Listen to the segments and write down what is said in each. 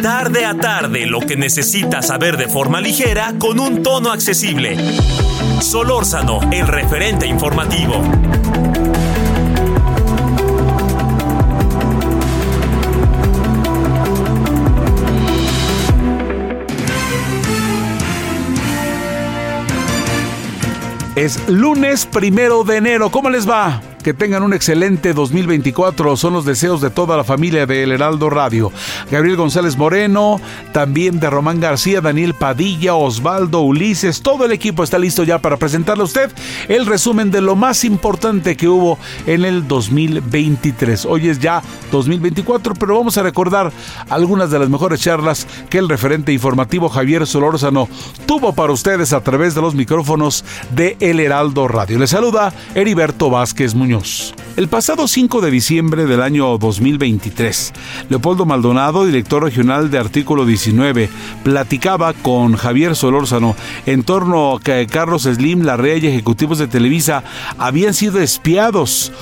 Tarde a tarde, lo que necesitas saber de forma ligera con un tono accesible. Solórzano, el referente informativo. Es lunes primero de enero. ¿Cómo les va? Que tengan un excelente 2024. Son los deseos de toda la familia de El Heraldo Radio. Gabriel González Moreno, también de Román García, Daniel Padilla, Osvaldo, Ulises. Todo el equipo está listo ya para presentarle a usted el resumen de lo más importante que hubo en el 2023. Hoy es ya 2024, pero vamos a recordar algunas de las mejores charlas que el referente informativo Javier Solórzano tuvo para ustedes a través de los micrófonos de El Heraldo Radio. Le saluda Heriberto Vázquez Muñoz. El pasado 5 de diciembre del año 2023, Leopoldo Maldonado, director regional de Artículo 19, platicaba con Javier Solórzano en torno a que Carlos Slim, Larrea y ejecutivos de Televisa habían sido espiados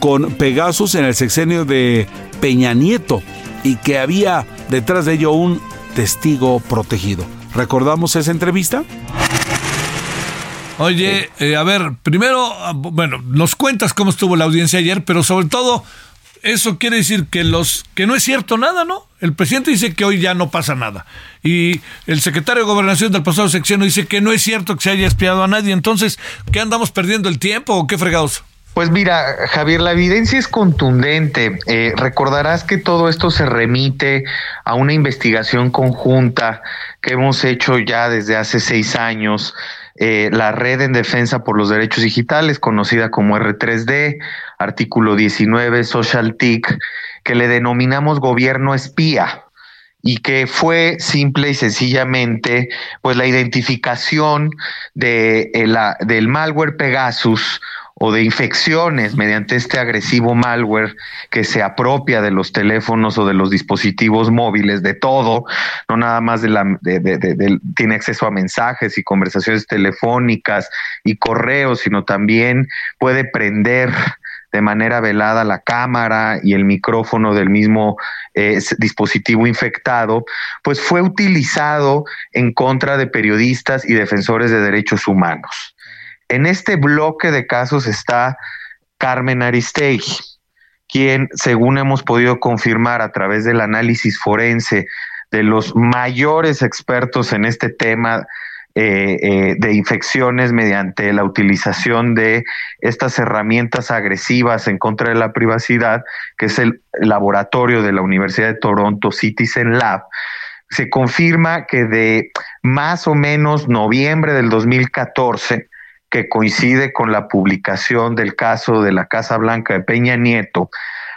con Pegasus en el sexenio de Peña Nieto y que había detrás de ello un testigo protegido. ¿Recordamos esa entrevista? Oye, eh, a ver, primero, ah, bueno, nos cuentas cómo estuvo la audiencia ayer, pero sobre todo, eso quiere decir que los que no es cierto nada, ¿no? El presidente dice que hoy ya no pasa nada. Y el secretario de Gobernación del pasado secciono dice que no es cierto que se haya espiado a nadie. Entonces, ¿qué andamos perdiendo el tiempo o qué fregados? Pues mira, Javier, la evidencia es contundente. Eh, recordarás que todo esto se remite a una investigación conjunta que hemos hecho ya desde hace seis años eh, la Red en Defensa por los Derechos Digitales, conocida como R3D, artículo 19, Social TIC, que le denominamos gobierno espía y que fue simple y sencillamente pues la identificación de, eh, la, del malware Pegasus o de infecciones mediante este agresivo malware que se apropia de los teléfonos o de los dispositivos móviles, de todo, no nada más de la, de, tiene acceso a mensajes y conversaciones telefónicas y correos, sino también puede prender de manera velada la cámara y el micrófono del mismo eh, dispositivo infectado, pues fue utilizado en contra de periodistas y defensores de derechos humanos. En este bloque de casos está Carmen Aristegui, quien, según hemos podido confirmar a través del análisis forense de los mayores expertos en este tema eh, eh, de infecciones mediante la utilización de estas herramientas agresivas en contra de la privacidad, que es el laboratorio de la Universidad de Toronto Citizen Lab, se confirma que de más o menos noviembre del 2014 que coincide con la publicación del caso de la Casa Blanca de Peña Nieto,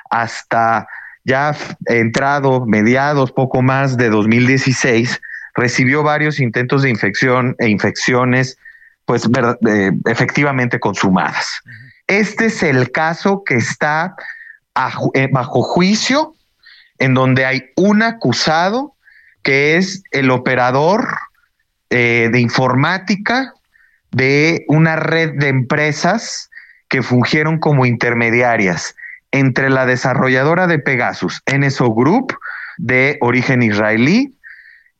hasta ya entrado mediados, poco más de 2016, recibió varios intentos de infección e infecciones, pues eh, efectivamente consumadas. Este es el caso que está eh, bajo juicio, en donde hay un acusado que es el operador eh, de informática de una red de empresas que fungieron como intermediarias entre la desarrolladora de Pegasus, NSO Group, de origen israelí,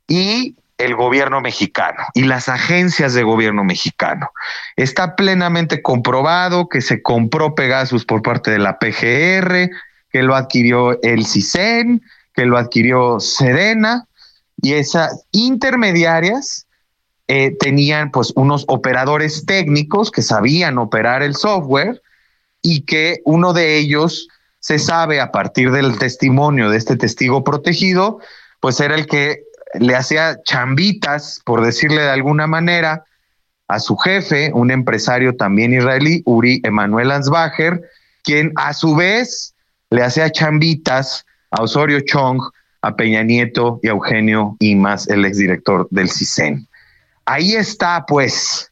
y el gobierno mexicano y las agencias de gobierno mexicano. Está plenamente comprobado que se compró Pegasus por parte de la PGR, que lo adquirió el CISEN, que lo adquirió Sedena, y esas intermediarias eh, tenían pues unos operadores técnicos que sabían operar el software y que uno de ellos se sabe a partir del testimonio de este testigo protegido, pues era el que le hacía chambitas, por decirle de alguna manera, a su jefe, un empresario también israelí, Uri Emanuel Ansbacher, quien a su vez le hacía chambitas a Osorio Chong, a Peña Nieto y a Eugenio Imas, el exdirector del CISEN. Ahí está, pues,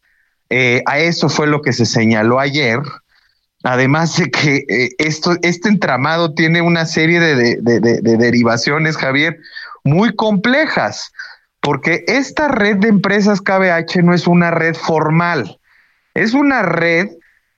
eh, a eso fue lo que se señaló ayer. Además de que eh, esto, este entramado tiene una serie de, de derivaciones, Javier, muy complejas, porque esta red de empresas KBH no es una red formal, es una red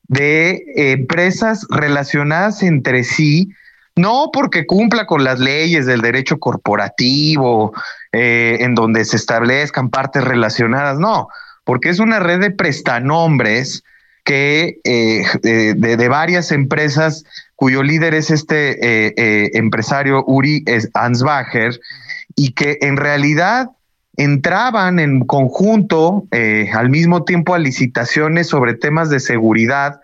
de empresas relacionadas entre sí, no porque cumpla con las leyes del derecho corporativo, eh, en donde se establezcan partes relacionadas, no, porque es una red de prestanombres que eh, de, varias empresas cuyo líder es este eh, empresario Uri Ansbacher y que en realidad entraban en conjunto eh, al mismo tiempo a licitaciones sobre temas de seguridad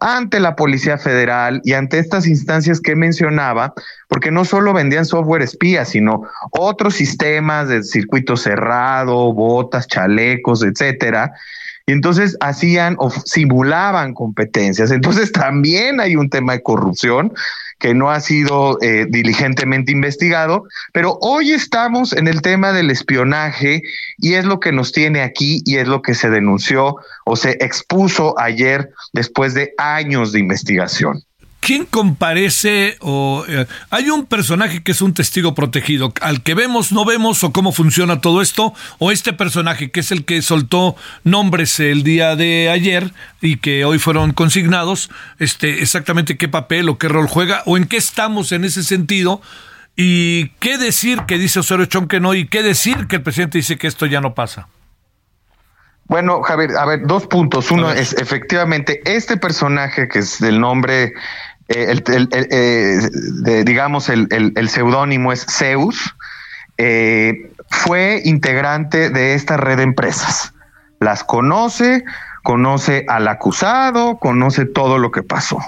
ante la Policía Federal y ante estas instancias que mencionaba, porque no solo vendían software espía, sino otros sistemas de circuito cerrado, botas, chalecos, etcétera. Y entonces hacían o simulaban competencias. Entonces también hay un tema de corrupción que no ha sido eh, diligentemente investigado, pero hoy estamos en el tema del espionaje y es lo que nos tiene aquí y es lo que se denunció o se expuso ayer después de años de investigación. ¿Quién comparece o eh, hay un personaje que es un testigo protegido al que vemos no vemos o cómo funciona todo esto o este personaje que es el que soltó nombres el día de ayer y que hoy fueron consignados este exactamente qué papel o qué rol juega o en qué estamos en ese sentido y qué decir que dice Osorio Chong que no y qué decir que el presidente dice que esto ya no pasa. Bueno, Javier, a ver, dos puntos. Uno es efectivamente este personaje que es del nombre eh, el, eh, digamos, el, seudónimo es Zeus, eh, fue integrante de esta red de empresas. Las conoce, conoce al acusado, conoce todo lo que pasó.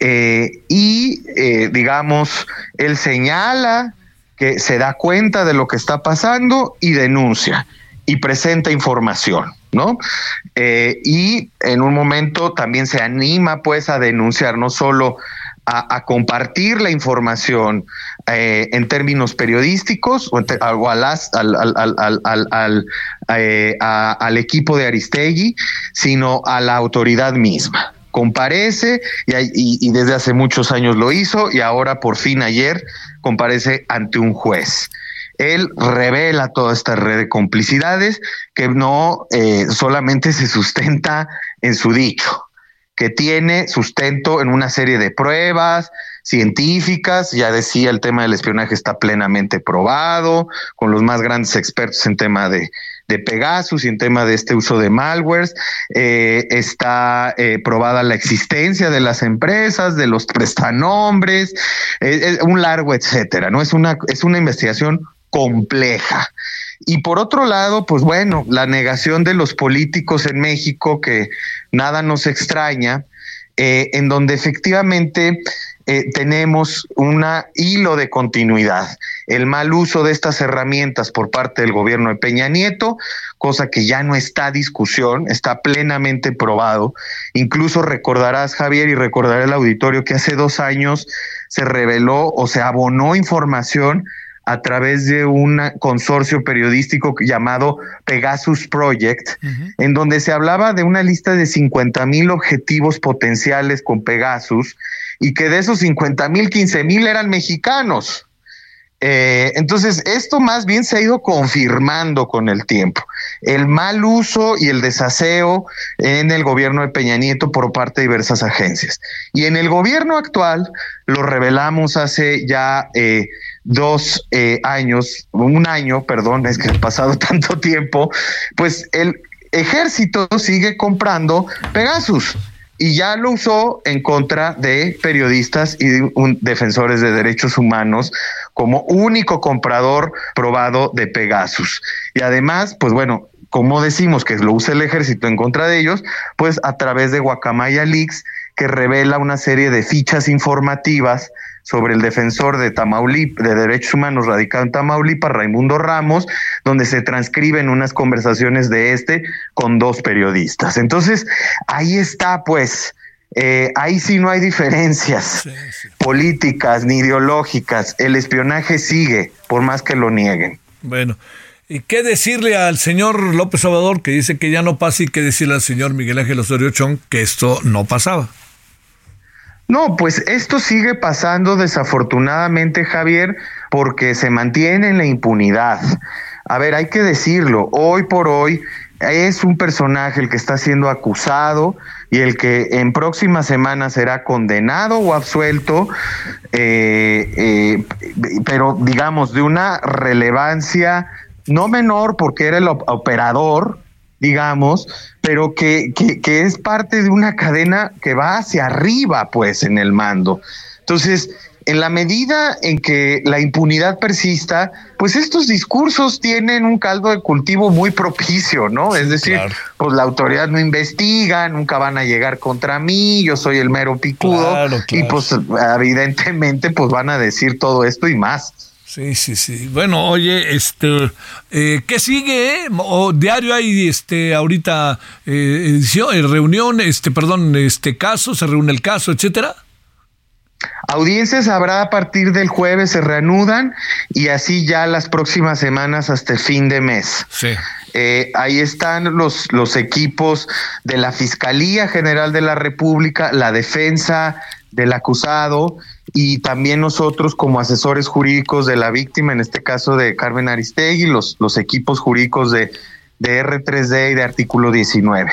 y, digamos, él señala que se da cuenta de lo que está pasando y denuncia y presenta información. ¿No? Eh, y en un momento también se anima pues a denunciar, no solo a, compartir la información eh, en términos periodísticos o, al, al, equipo de Aristegui, sino a la autoridad misma comparece y, y, desde hace muchos años lo hizo y ahora por fin ayer comparece ante un juez él revela toda esta red de complicidades que no eh, solamente se sustenta en su dicho, que tiene sustento en una serie de pruebas científicas, ya decía el tema del espionaje está plenamente probado, con los más grandes expertos en tema de, Pegasus y en tema de este uso de malwares, eh, está eh, probada la existencia de las empresas, de los prestanombres, un largo etcétera, ¿no? Es una, es una investigación compleja. Y por otro lado, pues bueno, la negación de los políticos en México, que nada nos extraña, eh, en donde efectivamente eh, tenemos un hilo de continuidad. El mal uso de estas herramientas por parte del gobierno de Peña Nieto, cosa que ya no está discusión, está plenamente probado. Incluso recordarás, Javier, y recordará el auditorio que hace dos años se reveló o se abonó información a través de un consorcio periodístico llamado Pegasus Project, en donde se hablaba de una lista de 50 mil objetivos potenciales con Pegasus y que de esos 50 mil, 15 mil eran mexicanos. Eh, entonces, esto más bien se ha ido confirmando con el tiempo. El mal uso y el desaseo en el gobierno de Peña Nieto por parte de diversas agencias. Y en el gobierno actual, lo revelamos hace ya eh, dos eh, años, un año, perdón, es que ha pasado tanto tiempo, pues el ejército sigue comprando Pegasus y ya lo usó en contra de periodistas y defensores de derechos humanos como único comprador probado de Pegasus. Y además, pues bueno, como decimos que lo usa el ejército en contra de ellos, pues a través de Guacamaya Leaks, que revela una serie de fichas informativas sobre el defensor de Tamaulipas, de derechos humanos radicado en Tamaulipas, Raimundo Ramos, donde se transcriben unas conversaciones de este con dos periodistas. Entonces, ahí está, pues, eh, ahí sí no hay diferencias políticas ni ideológicas. El espionaje sigue, por más que lo nieguen. Bueno, ¿y qué decirle al señor López Obrador que dice que ya no pasa y qué decirle al señor Miguel Ángel Osorio Chong que esto no pasaba? No, pues esto sigue pasando desafortunadamente, Javier, porque se mantiene en la impunidad. A ver, hay que decirlo, hoy por hoy es un personaje el que está siendo acusado y el que en próximas semanas será condenado o absuelto, eh, eh, pero digamos de una relevancia no menor porque era el operador, digamos, pero que, que, que es parte de una cadena que va hacia arriba, pues, en el mando. Entonces, en la medida en que la impunidad persista, pues estos discursos tienen un caldo de cultivo muy propicio, ¿no? Es decir, pues la autoridad no investiga, nunca van a llegar contra mí, yo soy el mero picudo, y pues evidentemente pues van a decir todo esto y más. Sí, sí, sí. Bueno, oye, este, eh, ¿qué sigue? O diario hay, este, ahorita eh, edición, eh, reunión, este, perdón, este caso, se reúne el caso, etcétera. Audiencias habrá a partir del jueves, se reanudan y así ya las próximas semanas hasta el fin de mes. Sí. Eh, ahí están los, los equipos de la Fiscalía General de la República, la defensa del acusado y también nosotros como asesores jurídicos de la víctima, en este caso de Carmen Aristegui, los, los equipos jurídicos de, de R3D y de artículo 19.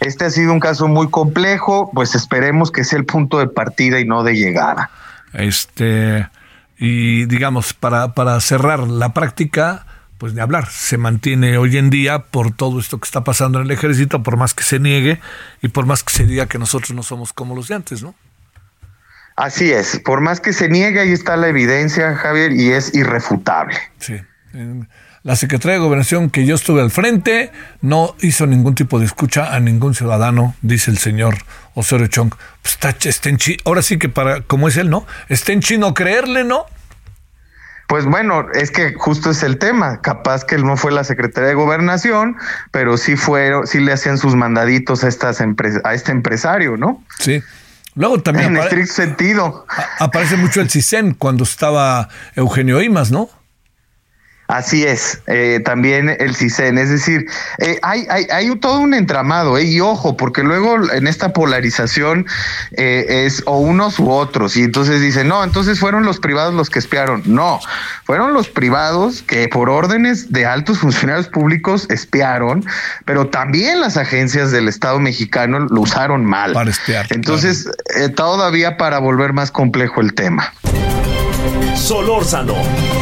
Este ha sido un caso muy complejo, pues esperemos que sea el punto de partida y no de llegada. Este, y digamos, para, para cerrar la práctica, pues de hablar, se mantiene hoy en día por todo esto que está pasando en el ejército, por más que se niegue y por más que se diga que nosotros no somos como los de antes, ¿no? Así es, por más que se niegue, ahí está la evidencia, Javier, y es irrefutable. Sí. La Secretaría de Gobernación que yo estuve al frente no hizo ningún tipo de escucha a ningún ciudadano, dice el señor Osorio Chong. Pues está, está en chi ahora sí que para, como es él, ¿no? Está en chino creerle, ¿no? Pues bueno, es que justo es el tema. Capaz que él no fue la Secretaría de Gobernación, pero sí fueron, sí le hacían sus mandaditos a estas a este empresario, ¿no? Sí. Luego también. En estricto sentido. Aparece mucho el CISEN cuando estaba Eugenio Imas, ¿no? Así es, eh, también el CISEN, es decir, eh, hay, hay, hay, todo un entramado, eh, y ojo, porque luego en esta polarización es o unos u otros, y entonces dicen, no, entonces fueron los privados los que espiaron. No, fueron los privados que por órdenes de altos funcionarios públicos espiaron, pero también las agencias del Estado mexicano lo usaron mal. Para espiar. Entonces, todavía para volver más complejo el tema. Solórzano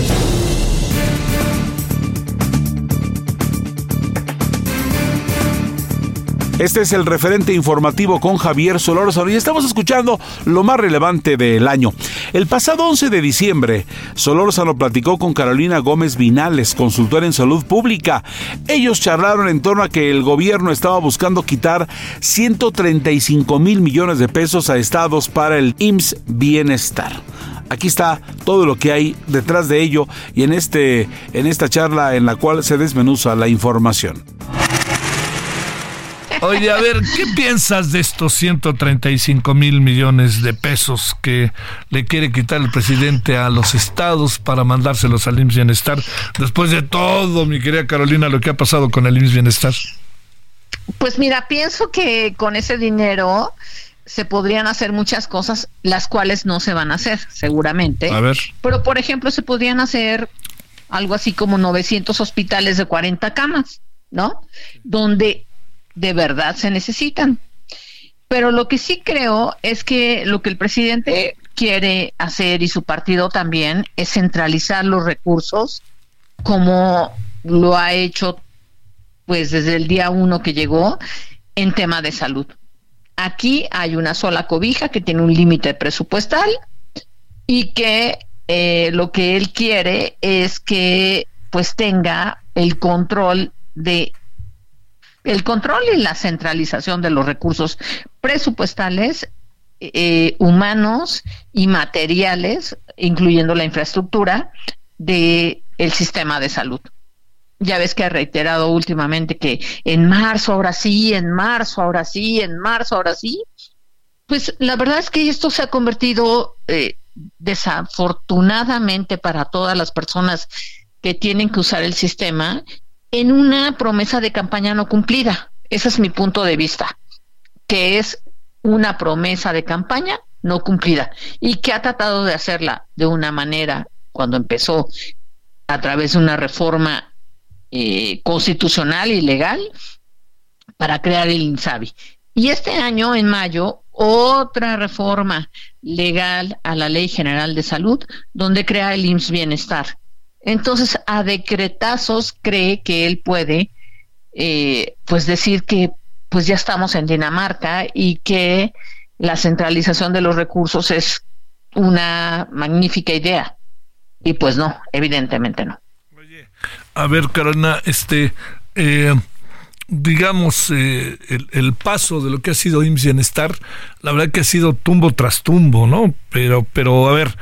Este es el referente informativo con Javier Solórzano y estamos escuchando lo más relevante del año. El pasado 11 de diciembre, Solórzano platicó con Carolina Gómez Vinales, consultora en salud pública. Ellos charlaron en torno a que el gobierno estaba buscando quitar 135 mil millones de pesos a estados para el IMSS Bienestar. Aquí está todo lo que hay detrás de ello y en, este, en esta charla en la cual se desmenuza la información. Oye, a ver, ¿qué piensas de estos 135 mil millones de pesos que le quiere quitar el presidente a los estados para mandárselos al IMSS Bienestar? Después de todo, mi querida Carolina, lo que ha pasado con el IMSS Bienestar. Pues mira, pienso que con ese dinero se podrían hacer muchas cosas, las cuales no se van a hacer, seguramente. A ver. Pero, por ejemplo, se podrían hacer algo así como 900 hospitales de 40 camas, ¿no? Donde de verdad se necesitan. Pero lo que sí creo es que lo que el presidente quiere hacer y su partido también es centralizar los recursos como lo ha hecho pues desde el día uno que llegó en tema de salud. Aquí hay una sola cobija que tiene un límite presupuestal y que eh, lo que él quiere es que pues tenga el control de el control y la centralización de los recursos presupuestales, eh, humanos y materiales, incluyendo la infraestructura de el sistema de salud. ya ves que ha reiterado últimamente que en marzo ahora sí, en marzo ahora sí, en marzo ahora sí. Pues la verdad es que esto se ha convertido eh, desafortunadamente para todas las personas que tienen que usar el sistema en una promesa de campaña no cumplida. Ese es mi punto de vista, que es una promesa de campaña no cumplida y que ha tratado de hacerla de una manera cuando empezó a través de una reforma eh, constitucional y legal para crear el INSABI. Y este año, en mayo, otra reforma legal a la Ley General de Salud, donde crea el IMSS Bienestar. Entonces, a decretazos cree que él puede, eh, pues decir que pues ya estamos en Dinamarca y que la centralización de los recursos es una magnífica idea. Y pues no, evidentemente no. A ver, Carolina, este, eh, digamos, eh, el, paso de lo que ha sido IMSS Bienestar, la verdad que ha sido tumbo tras tumbo, ¿no? Pero, pero, a ver,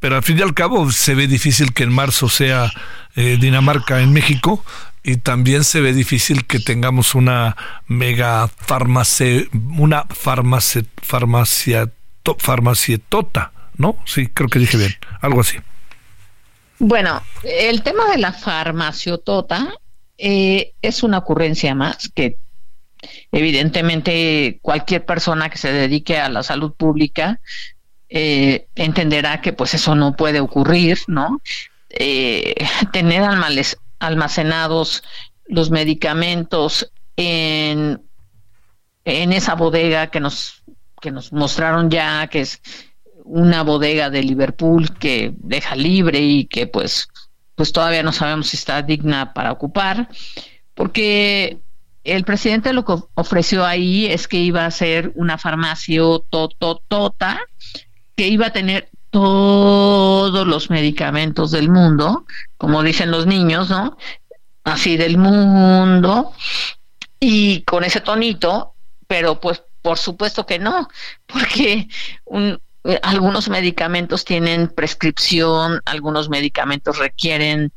pero al fin y al cabo se ve difícil que en marzo sea eh, Dinamarca en México y también se ve difícil que tengamos una mega farmacia, una farmacia, farmacia, farmacietota, ¿no? Sí, creo que dije bien, algo así. Bueno, el tema de la farmaciotota eh, es una ocurrencia más que evidentemente cualquier persona que se dedique a la salud pública eh, entenderá que pues eso no puede ocurrir, ¿no? Eh, tener almacenados los medicamentos en, en esa bodega que nos, que nos mostraron ya, que es una bodega de Liverpool que deja libre y que pues, pues todavía no sabemos si está digna para ocupar, porque el presidente lo que ofreció ahí es que iba a ser una farmacia tototota, que iba a tener todos los medicamentos del mundo, como dicen los niños, ¿no? Así del mundo, y con ese tonito, pero pues por supuesto que no, porque un, algunos medicamentos tienen prescripción, algunos medicamentos requieren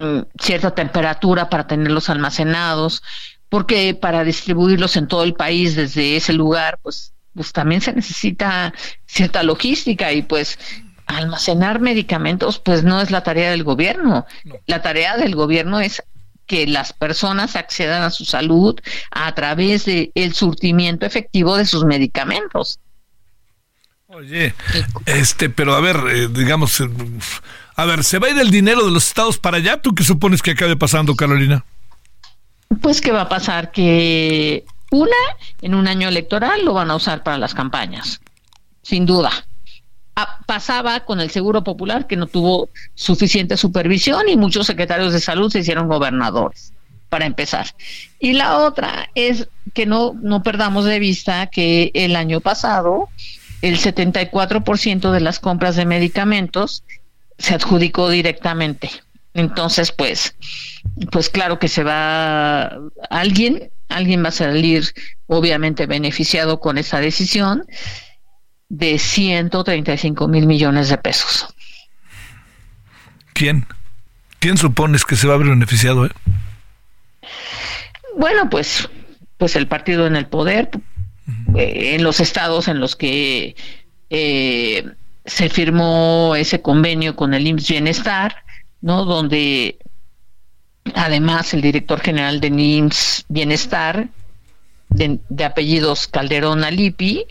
mm, cierta temperatura para tenerlos almacenados, porque para distribuirlos en todo el país desde ese lugar, pues, pues también se necesita cierta logística y pues almacenar medicamentos pues no es la tarea del gobierno. La tarea del gobierno es que las personas accedan a su salud a través del el surtimiento efectivo de sus medicamentos. Oye, este, pero a ver, eh, digamos, eh, a ver, ¿se va a ir el dinero de los estados para allá? ¿Tú qué supones que acabe pasando, Carolina? Pues que va a pasar que una, en un año electoral lo van a usar para las campañas, sin duda. Ah, pasaba con el Seguro Popular que no tuvo suficiente supervisión y muchos secretarios de salud se hicieron gobernadores, para empezar. Y la otra es que no, no perdamos de vista que el año pasado el 74% de las compras de medicamentos se adjudicó directamente. Entonces, pues, pues claro que se va alguien, alguien va a salir obviamente beneficiado con esa decisión de 135 mil millones de pesos. ¿Quién? ¿Quién supones que se va a ver beneficiado? Eh? Bueno, pues, pues el partido en el poder, eh, en los estados en los que eh, se firmó ese convenio con el IMSS Bienestar, ¿no? Donde además el director general de IMSS Bienestar, de, apellidos Calderón Alipi,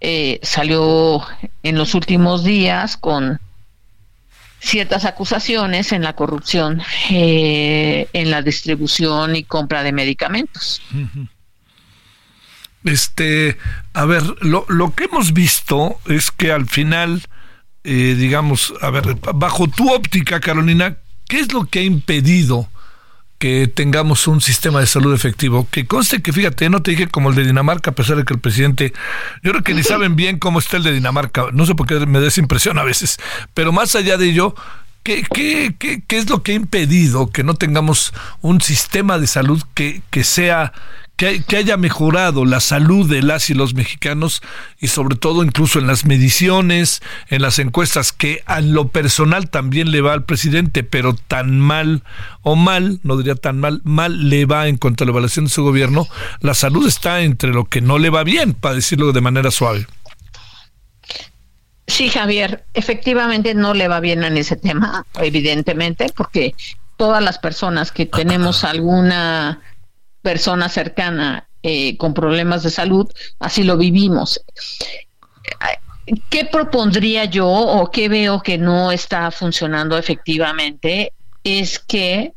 eh, salió en los últimos días con ciertas acusaciones en la corrupción en la distribución y compra de medicamentos. Este, a ver, lo, lo que hemos visto es que al final, eh, digamos, a ver, bajo tu óptica, Carolina, ¿qué es lo que ha impedido que tengamos un sistema de salud efectivo? Que conste que, fíjate, no te dije como el de Dinamarca, a pesar de que el presidente, yo creo que ni saben bien cómo está el de Dinamarca, no sé por qué me da esa impresión a veces, pero más allá de ello, ¿Qué, qué, qué, qué es lo que ha impedido que no tengamos un sistema de salud que, que sea que, que, haya mejorado la salud de las y los mexicanos y sobre todo incluso en las mediciones, en las encuestas, que a lo personal también le va al presidente, pero tan mal o mal, no diría tan mal, mal le va en cuanto a la evaluación de su gobierno, la salud está entre lo que no le va bien, para decirlo de manera suave. Sí, Javier, efectivamente no le va bien en ese tema, evidentemente, porque todas las personas que tenemos alguna persona cercana eh, con problemas de salud, así lo vivimos. ¿Qué propondría yo o qué veo que no está funcionando efectivamente? Es que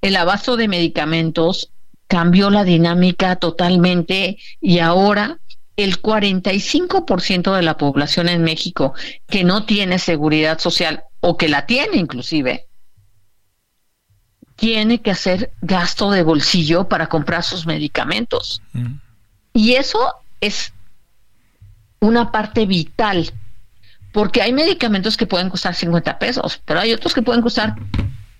el abasto de medicamentos cambió la dinámica totalmente y ahora el 45% de la población en México que no tiene seguridad social o que la tiene inclusive, tiene que hacer gasto de bolsillo para comprar sus medicamentos. Mm. Y eso es una parte vital, porque hay medicamentos que pueden costar 50 pesos, pero hay otros que pueden costar,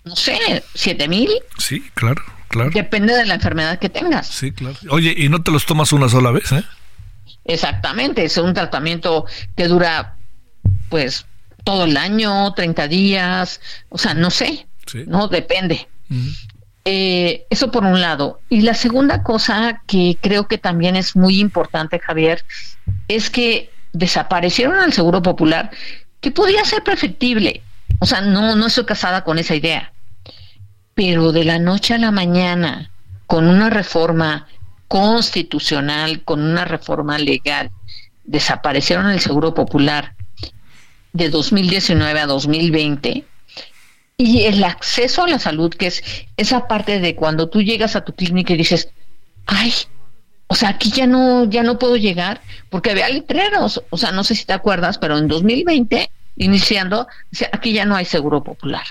no sé, 7 mil. Sí, claro, claro. Depende de la enfermedad que tengas. Sí, claro. Oye, ¿y no te los tomas una sola vez, eh? Exactamente, es un tratamiento que dura, pues, todo el año, 30 días, o sea, no sé, no depende. Eh, eso por un lado. Y la segunda cosa que creo que también es muy importante, Javier, es que desaparecieron al Seguro Popular, que podía ser perfectible. O sea, no, no estoy casada con esa idea. Pero de la noche a la mañana, con una reforma constitucional, con una reforma legal, desaparecieron el Seguro Popular de 2019 a 2020 y el acceso a la salud, que es esa parte de cuando tú llegas a tu clínica y dices, ay, o sea, aquí ya no, ya no puedo llegar, porque había letreros, o sea, no sé si te acuerdas, pero en 2020, iniciando, aquí ya no hay seguro popular.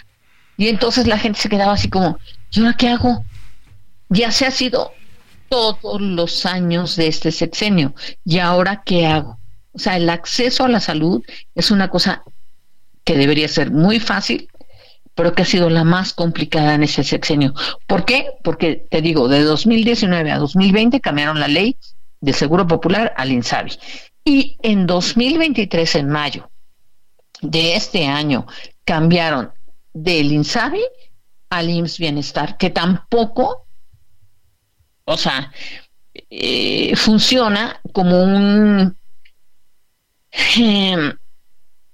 Y entonces la gente se quedaba así como, ¿y ahora qué hago? Ya se ha sido todos los años de este sexenio, ¿y ahora qué hago? O sea, el acceso a la salud es una cosa que debería ser muy fácil, pero que ha sido la más complicada en ese sexenio. ¿Por qué? Porque, te digo, de 2019 a 2020 cambiaron la ley de Seguro Popular al INSABI. Y en 2023, en mayo de este año, cambiaron del INSABI al IMSS Bienestar, que tampoco, o sea, eh, funciona como un... Em,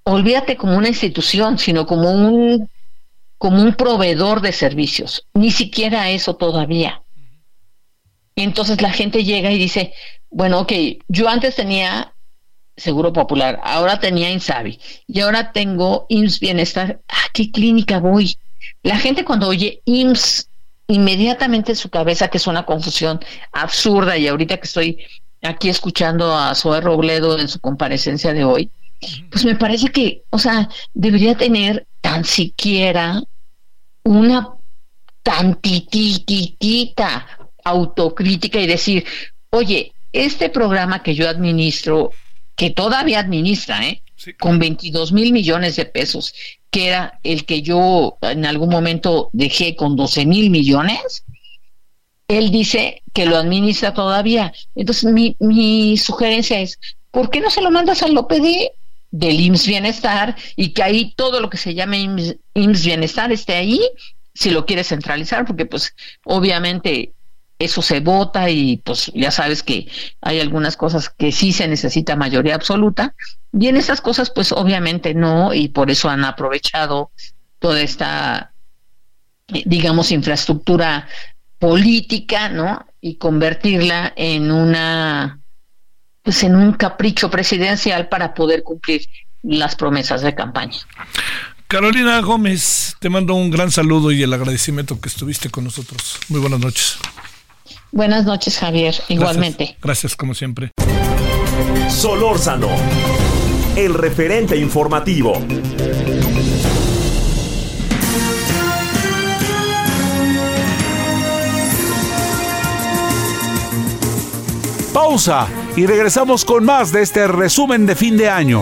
olvídate como una institución, sino como un como un proveedor de servicios. Ni siquiera eso todavía. Y entonces la gente llega y dice, bueno, ok, yo antes tenía Seguro Popular, ahora tenía Insabi y ahora tengo IMSS Bienestar. ¿A qué clínica voy? La gente cuando oye IMSS, inmediatamente en su cabeza, que es una confusión absurda, y ahorita que estoy aquí escuchando a Zoe Robledo en su comparecencia de hoy, pues me parece que, o sea, debería tener tan siquiera una tantititita autocrítica y decir, oye, este programa que yo administro, que todavía administra, ¿eh? con 22 mil millones de pesos, que era el que yo en algún momento dejé con 12 mil millones, él dice que lo administra todavía. Entonces, mi, mi sugerencia es, ¿por qué no se lo mandas al OPD del IMSS Bienestar y que ahí todo lo que se llame IMSS, Bienestar esté ahí, si lo quieres centralizar, porque pues obviamente eso se vota y pues ya sabes que hay algunas cosas que sí se necesita mayoría absoluta y en estas cosas pues obviamente no y por eso han aprovechado toda esta digamos infraestructura política, ¿no? Y convertirla en una pues en un capricho presidencial para poder cumplir las promesas de campaña. Carolina Gómez, te mando un gran saludo y el agradecimiento que estuviste con nosotros. Muy buenas noches. Buenas noches, Javier, igualmente. Gracias, Gracias como siempre. Solórzano, el referente informativo. Pausa y regresamos con más de este resumen de fin de año.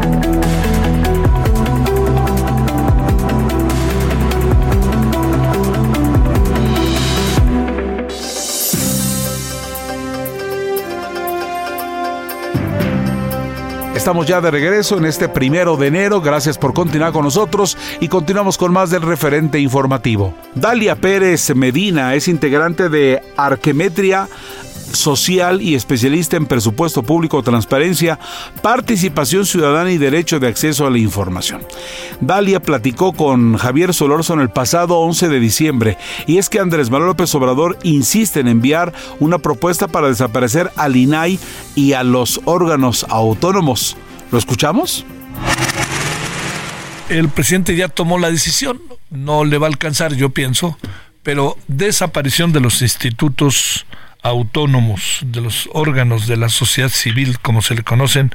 Estamos ya de regreso en este primero de enero. Gracias por continuar con nosotros y continuamos con más del referente informativo. Dalia Pérez Medina es integrante de Arquemetria social y especialista en presupuesto público, transparencia, participación ciudadana y derecho de acceso a la información. Dalia platicó con Javier Solórzano el pasado 11 de diciembre y es que Andrés Manuel López Obrador insiste en enviar una propuesta para desaparecer al INAI y a los órganos autónomos. ¿Lo escuchamos? El presidente ya tomó la decisión, no le va a alcanzar, yo pienso, pero desaparición de los institutos autónomos, de los órganos de la sociedad civil, como se le conocen.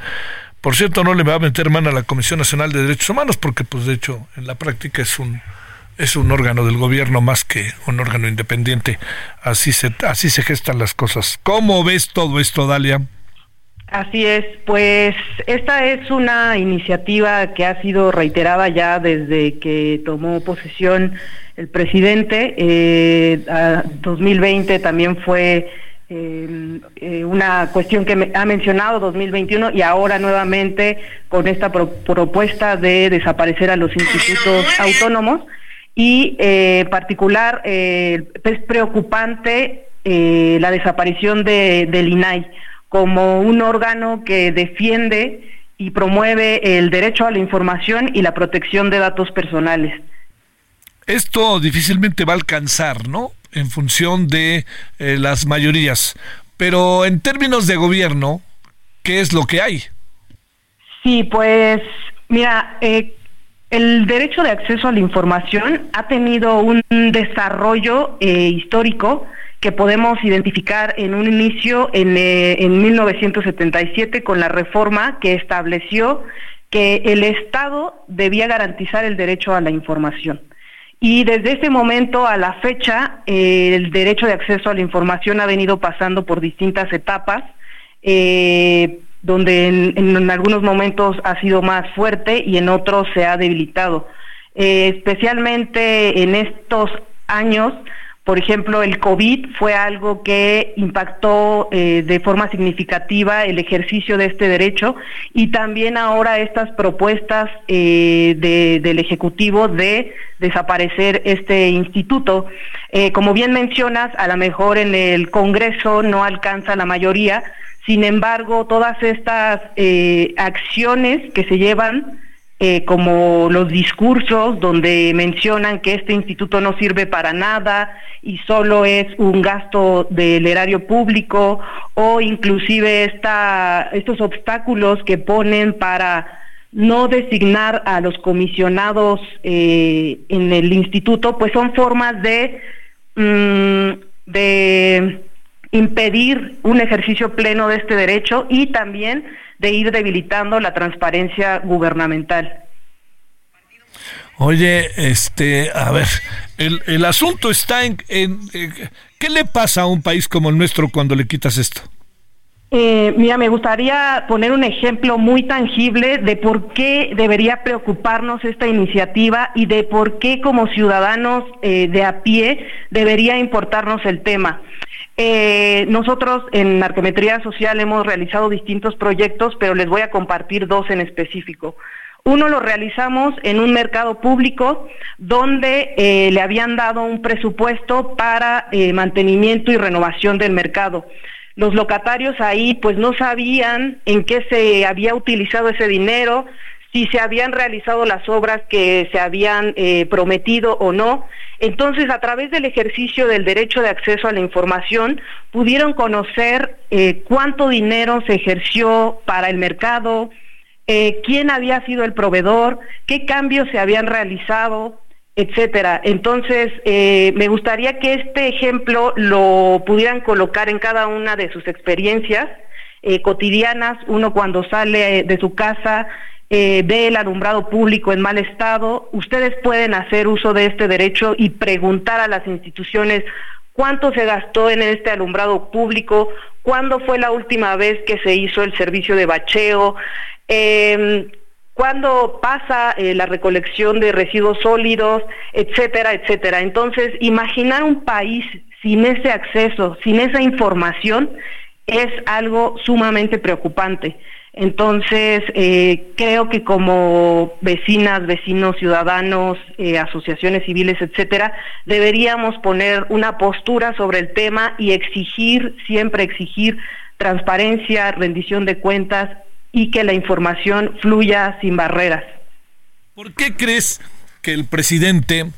Por cierto, no le va a meter mano a la Comisión Nacional de Derechos Humanos, porque, pues, de hecho, en la práctica es un es un órgano del gobierno más que un órgano independiente. Así se así se gestan las cosas. ¿Cómo ves todo esto, Dalia? Así es, pues esta es una iniciativa que ha sido reiterada ya desde que tomó posesión el presidente. Eh, 2020 también fue eh, eh, una cuestión que ha mencionado 2021 y ahora nuevamente con esta propuesta de desaparecer a los institutos autónomos y eh, en particular es preocupante la desaparición de, del INAI como un órgano que defiende y promueve el derecho a la información y la protección de datos personales. Esto difícilmente va a alcanzar, ¿no? En función de eh, las mayorías. Pero en términos de gobierno, ¿qué es lo que hay? Sí, pues mira, eh, el derecho de acceso a la información ha tenido un desarrollo eh, histórico que podemos identificar en un inicio en, en 1977 con la reforma que estableció que el Estado debía garantizar el derecho a la información. Y desde ese momento a la fecha, el derecho de acceso a la información ha venido pasando por distintas etapas, eh, donde en, algunos momentos ha sido más fuerte y en otros se ha debilitado. Eh, especialmente en estos años por ejemplo, el COVID fue algo que impactó eh, de forma significativa el ejercicio de este derecho y también ahora estas propuestas eh, del Ejecutivo de desaparecer este instituto. Eh, como bien mencionas, a lo mejor en el Congreso no alcanza la mayoría, sin embargo, todas estas acciones que se llevan eh, como los discursos donde mencionan que este instituto no sirve para nada y solo es un gasto del erario público o inclusive esta, estos obstáculos que ponen para no designar a los comisionados eh, en el instituto, pues son formas de, mm, de impedir un ejercicio pleno de este derecho y también de ir debilitando la transparencia gubernamental. Oye, este, a ver, el, el asunto está en, ¿qué le pasa a un país como el nuestro cuando le quitas esto? Eh, mira, me gustaría poner un ejemplo muy tangible de por qué debería preocuparnos esta iniciativa y de por qué como ciudadanos eh, de a pie debería importarnos el tema. Eh, nosotros en Narcometría Social hemos realizado distintos proyectos, pero les voy a compartir dos en específico. Uno lo realizamos en un mercado público donde eh, le habían dado un presupuesto para eh, mantenimiento y renovación del mercado. Los locatarios ahí pues no sabían en qué se había utilizado ese dinero, si se habían realizado las obras que se habían eh, prometido o no. Entonces, a través del ejercicio del derecho de acceso a la información, pudieron conocer eh, cuánto dinero se ejerció para el mercado, eh, quién había sido el proveedor, qué cambios se habían realizado, etcétera. Entonces, me gustaría que este ejemplo lo pudieran colocar en cada una de sus experiencias cotidianas, uno cuando sale de su casa, eh, ve el alumbrado público en mal estado, ustedes pueden hacer uso de este derecho y preguntar a las instituciones cuánto se gastó en este alumbrado público, cuándo fue la última vez que se hizo el servicio de bacheo, eh, cuándo pasa eh, la recolección de residuos sólidos, etcétera, etcétera. Entonces, imaginar un país sin ese acceso, sin esa información, es algo sumamente preocupante. Entonces, eh, creo que como vecinas, vecinos, ciudadanos, eh, asociaciones civiles, etcétera, deberíamos poner una postura sobre el tema y exigir, siempre exigir transparencia, rendición de cuentas y que la información fluya sin barreras. ¿Por qué crees que el presidente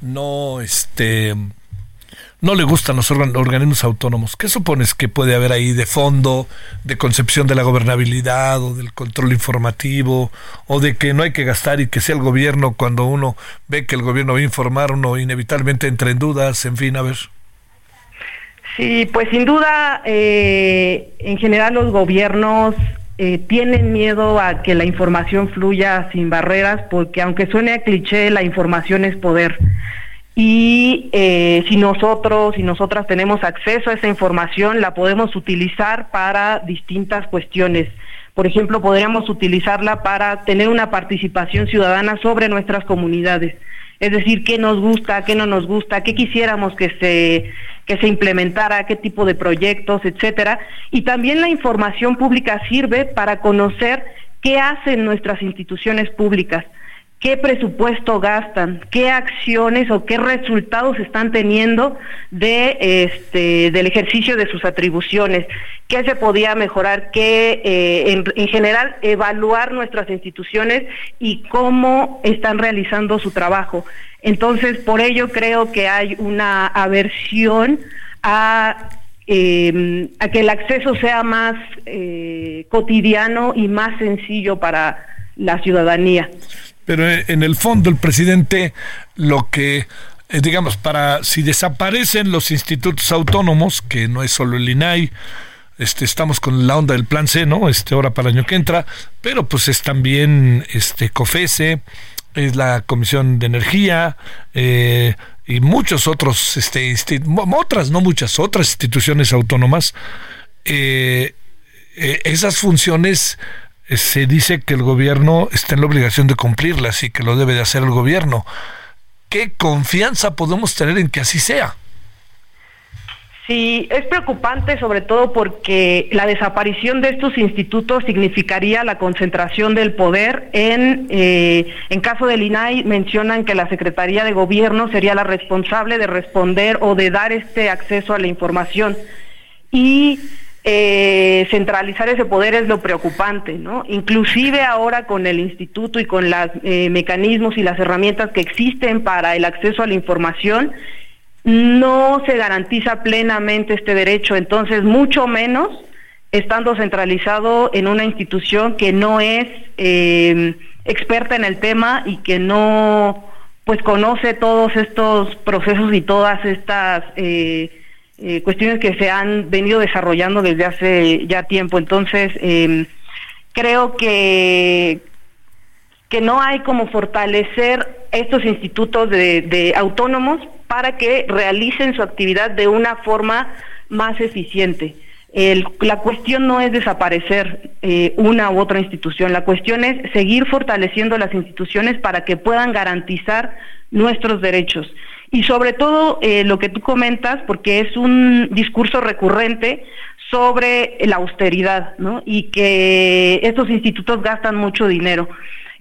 no este no le gustan los organismos autónomos. ¿Qué supones que puede haber ahí de fondo, de concepción de la gobernabilidad o del control informativo o de que no hay que gastar y que sea el gobierno cuando uno ve que el gobierno va a informar, uno inevitablemente entra en dudas, en fin, a ver? Sí, pues sin duda, eh, en general los gobiernos eh, tienen miedo a que la información fluya sin barreras, porque aunque suene a cliché, la información es poder. Y eh, si nosotros y nosotras tenemos acceso a esa información, la podemos utilizar para distintas cuestiones. Por ejemplo, podríamos utilizarla para tener una participación ciudadana sobre nuestras comunidades. Es decir, qué nos gusta, qué no nos gusta, qué quisiéramos que se que se implementara, qué tipo de proyectos, etcétera. Y también la información pública sirve para conocer qué hacen nuestras instituciones públicas qué presupuesto gastan, qué acciones o qué resultados están teniendo de este del ejercicio de sus atribuciones, qué se podía mejorar, qué eh, en, en, general evaluar nuestras instituciones y cómo están realizando su trabajo. Entonces, por ello creo que hay una aversión a a que el acceso sea más eh, cotidiano y más sencillo para la ciudadanía. Pero en el fondo el presidente lo que eh, digamos, para si desaparecen los institutos autónomos, que no es solo el INAI, este, estamos con la onda del plan C, ¿no? Este, ahora para el año que entra, pero pues es también este COFESE, es la Comisión de Energía, eh, y muchos otros, este, otras, no muchas, otras instituciones autónomas, eh, esas funciones se dice que el gobierno está en la obligación de cumplirlas y que lo debe de hacer el gobierno. ¿Qué confianza podemos tener en que así sea? Sí, es preocupante sobre todo porque la desaparición de estos institutos significaría la concentración del poder en, eh, en caso del INAI mencionan que la Secretaría de Gobierno sería la responsable de responder o de dar este acceso a la información. Y eh, centralizar ese poder es lo preocupante, ¿no? Inclusive ahora con el instituto y con los eh, mecanismos y las herramientas que existen para el acceso a la información, no se garantiza plenamente este derecho, entonces mucho menos estando centralizado en una institución que no es eh, experta en el tema y que no pues conoce todos estos procesos y todas estas eh, cuestiones que se han venido desarrollando desde hace ya tiempo. Entonces, em, creo que, que no hay como fortalecer estos institutos de, autónomos para que realicen su actividad de una forma más eficiente. la cuestión no es desaparecer eh, una u otra institución, la cuestión es seguir fortaleciendo las instituciones para que puedan garantizar nuestros derechos. Y sobre todo eh, lo que tú comentas, porque es un discurso recurrente sobre la austeridad, ¿no? Y que estos institutos gastan mucho dinero.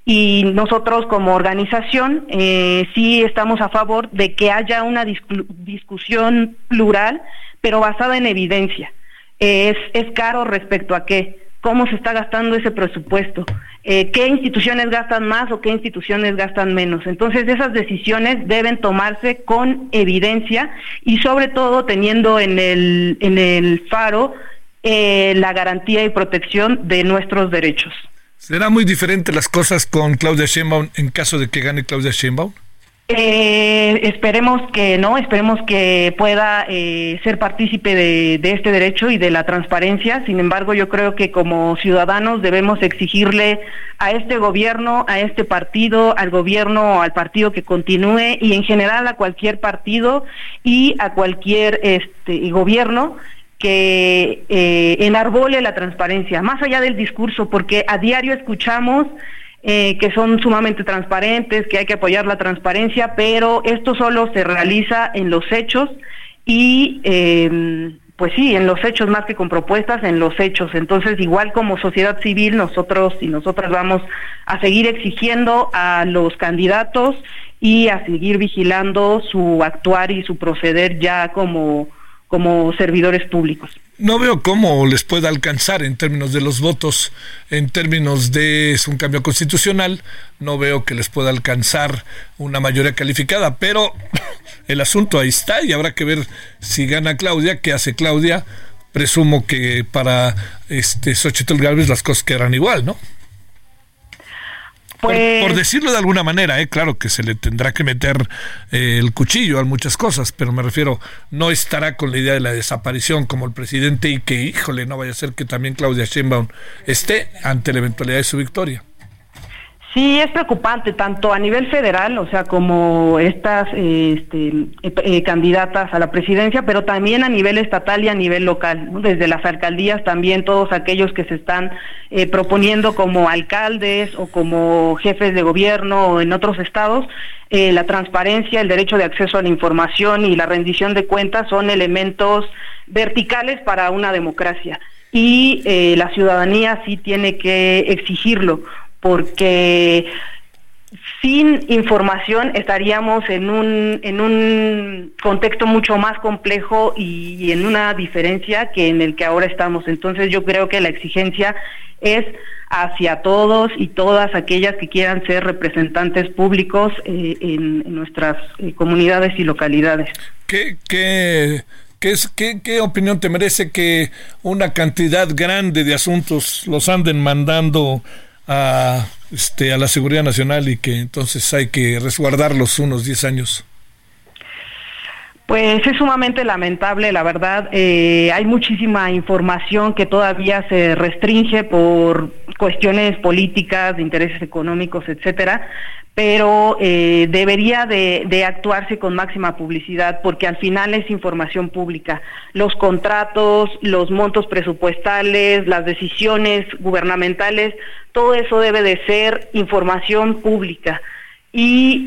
Y nosotros como organización eh, sí estamos a favor de que haya una discusión plural, pero basada en evidencia. es, es caro respecto a qué, cómo se está gastando ese presupuesto, eh, qué instituciones gastan más o qué instituciones gastan menos. Entonces esas decisiones deben tomarse con evidencia y sobre todo teniendo en el, en el faro eh, la garantía y protección de nuestros derechos. ¿Será muy diferente las cosas con Claudia Sheinbaum en caso de que gane Claudia Sheinbaum? Eh, esperemos que no, esperemos que pueda eh, ser partícipe de, este derecho y de la transparencia. Sin embargo, yo creo que como ciudadanos debemos exigirle a este gobierno, a este partido, al gobierno, al partido que continúe y en general a cualquier partido y a cualquier este gobierno que eh, enarbole la transparencia, más allá del discurso, porque a diario escuchamos eh, que son sumamente transparentes, que hay que apoyar la transparencia, pero esto solo se realiza en los hechos y, eh, pues sí, en los hechos más que con propuestas, en los hechos. Entonces, igual como sociedad civil, nosotros y nosotras vamos a seguir exigiendo a los candidatos y a seguir vigilando su actuar y su proceder ya como como servidores públicos. No veo cómo les pueda alcanzar en términos de los votos, en términos de un cambio constitucional, no veo que les pueda alcanzar una mayoría calificada, pero el asunto ahí está y habrá que ver si gana Claudia, qué hace Claudia. Presumo que para este Xochitl Gálvez las cosas quedarán igual, ¿no? Por, pues decirlo de alguna manera, ¿eh? claro que se le tendrá que meter eh, el cuchillo a muchas cosas, pero me refiero, no estará con la idea de la desaparición como el presidente y que, híjole, no vaya a ser que también Claudia Sheinbaum esté ante la eventualidad de su victoria. Sí, es preocupante, tanto a nivel federal, o sea, como estas este, eh, eh, candidatas a la presidencia, pero también a nivel estatal y a nivel local, desde las alcaldías también, todos aquellos que se están eh, proponiendo como alcaldes o como jefes de gobierno o en otros estados, la transparencia, el derecho de acceso a la información y la rendición de cuentas son elementos verticales para una democracia. Y la ciudadanía sí tiene que exigirlo porque sin información estaríamos en un, en un contexto mucho más complejo y, en una diferencia que en el que ahora estamos. Entonces yo creo que la exigencia es hacia todos y todas aquellas que quieran ser representantes públicos eh, en, nuestras eh, comunidades y localidades. ¿Qué, qué, qué, ¿Qué opinión te merece que una cantidad grande de asuntos los anden mandando a, este, a la seguridad nacional y que entonces hay que resguardarlos unos 10 años? Pues es sumamente lamentable, la verdad. Eh, hay muchísima información que todavía se restringe por cuestiones políticas, de intereses económicos, etcétera pero eh, debería de, actuarse con máxima publicidad porque al final es información pública. Los contratos, los montos presupuestales, las decisiones gubernamentales, todo eso debe de ser información pública y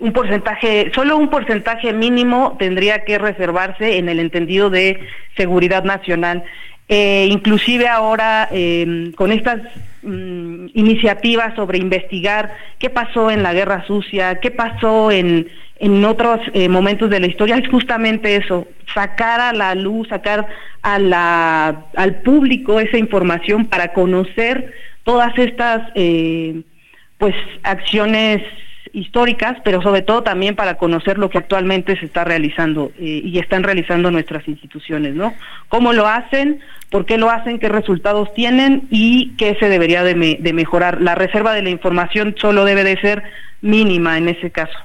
un porcentaje, solo un porcentaje mínimo tendría que reservarse en el entendido de seguridad nacional. Eh, inclusive ahora eh, con estas mm, iniciativas sobre investigar qué pasó en la guerra sucia, qué pasó en, en otros eh, momentos de la historia, es justamente eso, sacar a la luz, sacar a al público esa información para conocer todas estas pues acciones históricas, pero sobre todo también para conocer lo que actualmente se está realizando eh, y están realizando nuestras instituciones, ¿no? ¿Cómo lo hacen? ¿Por qué lo hacen? ¿Qué resultados tienen? ¿Y qué se debería de, mejorar? La reserva de la información solo debe de ser mínima en ese caso.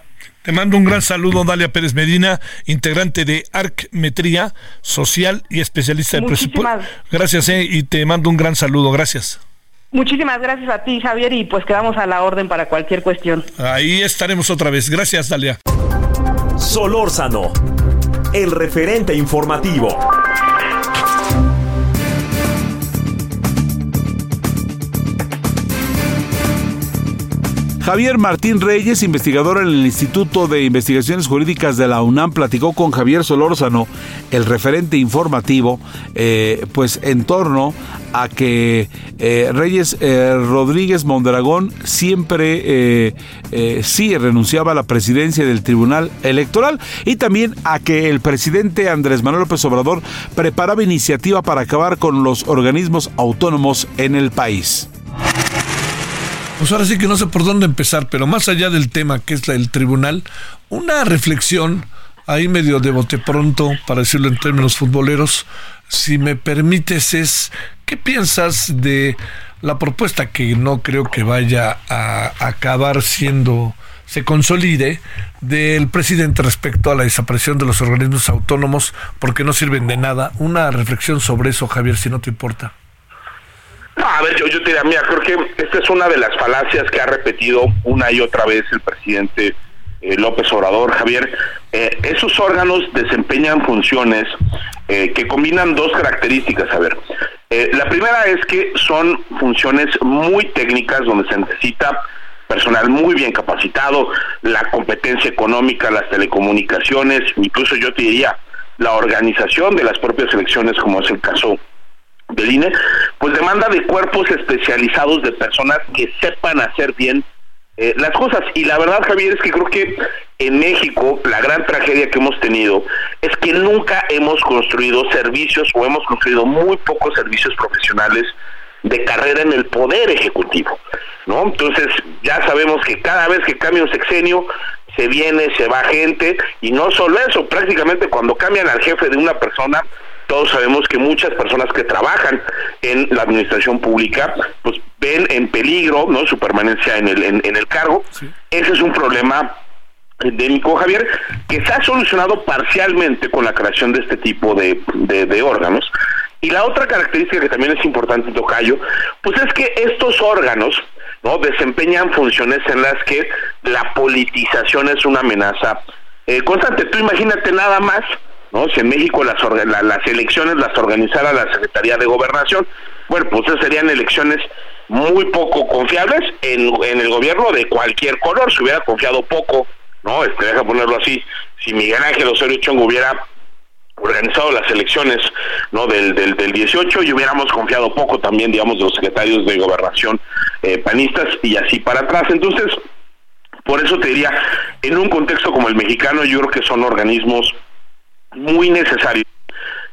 Te mando un gran saludo, Dalia Pérez Medina, integrante de Arcmetría Social y especialista de presupuesto. Gracias, eh, y te mando un gran saludo. Gracias. Muchísimas gracias a ti, Javier, y pues quedamos a la orden para cualquier cuestión. Ahí estaremos otra vez. Gracias, Dalia. Solórzano, el referente informativo. Javier Martín Reyes, investigador en el Instituto de Investigaciones Jurídicas de la UNAM, platicó con Javier Solórzano, el referente informativo, eh, pues en torno a que eh, Reyes eh, Rodríguez Mondragón siempre sí renunciaba a la presidencia del Tribunal Electoral y también a que el presidente Andrés Manuel López Obrador preparaba iniciativa para acabar con los organismos autónomos en el país. Pues ahora sí que no sé por dónde empezar, pero más allá del tema que es el tribunal, una reflexión ahí medio de bote pronto, para decirlo en términos futboleros, si me permites, es ¿qué piensas de la propuesta que no creo que vaya a acabar siendo se consolide del presidente respecto a la desaparición de los organismos autónomos porque no sirven de nada. Una reflexión sobre eso, Javier, si no te importa. No, a ver, yo, yo te diría, mira, creo que esta es una de las falacias que ha repetido una y otra vez el presidente eh, López Obrador, Javier. Eh, esos órganos desempeñan funciones eh, que combinan dos características, a ver. la primera es que son funciones muy técnicas donde se necesita personal muy bien capacitado, la competencia económica, las telecomunicaciones, incluso yo te diría la organización de las propias elecciones, como es el caso del INE, pues demanda de cuerpos especializados de personas que sepan hacer bien eh, las cosas. Y la verdad, Javier, es que creo que en México la gran tragedia que hemos tenido es que nunca hemos construido servicios o hemos construido muy pocos servicios profesionales de carrera en el poder ejecutivo, ¿no? Entonces, ya sabemos que cada vez que cambia un sexenio, se viene, se va gente, y no solo eso, prácticamente cuando cambian al jefe de una persona, todos sabemos que muchas personas que trabajan en la administración pública pues ven en peligro no su permanencia en el en, el cargo. Ese es un problema endémico Javier que se ha solucionado parcialmente con la creación de este tipo de, de, órganos. Y la otra característica que también es importante tocayo pues es que estos órganos no desempeñan funciones en las que la politización es una amenaza eh, constante. Tú imagínate nada más ¿no? Si en México las, elecciones las organizara la Secretaría de Gobernación, bueno, pues serían elecciones muy poco confiables en, en el gobierno de cualquier color, se hubiera confiado poco, ¿no? Este, deja ponerlo así, si Miguel Ángel Osorio Chong hubiera organizado las elecciones no del, del, del 18 y hubiéramos confiado poco también digamos de los secretarios de gobernación eh, panistas y así para atrás entonces por eso te diría en un contexto como el mexicano yo creo que son organismos muy necesario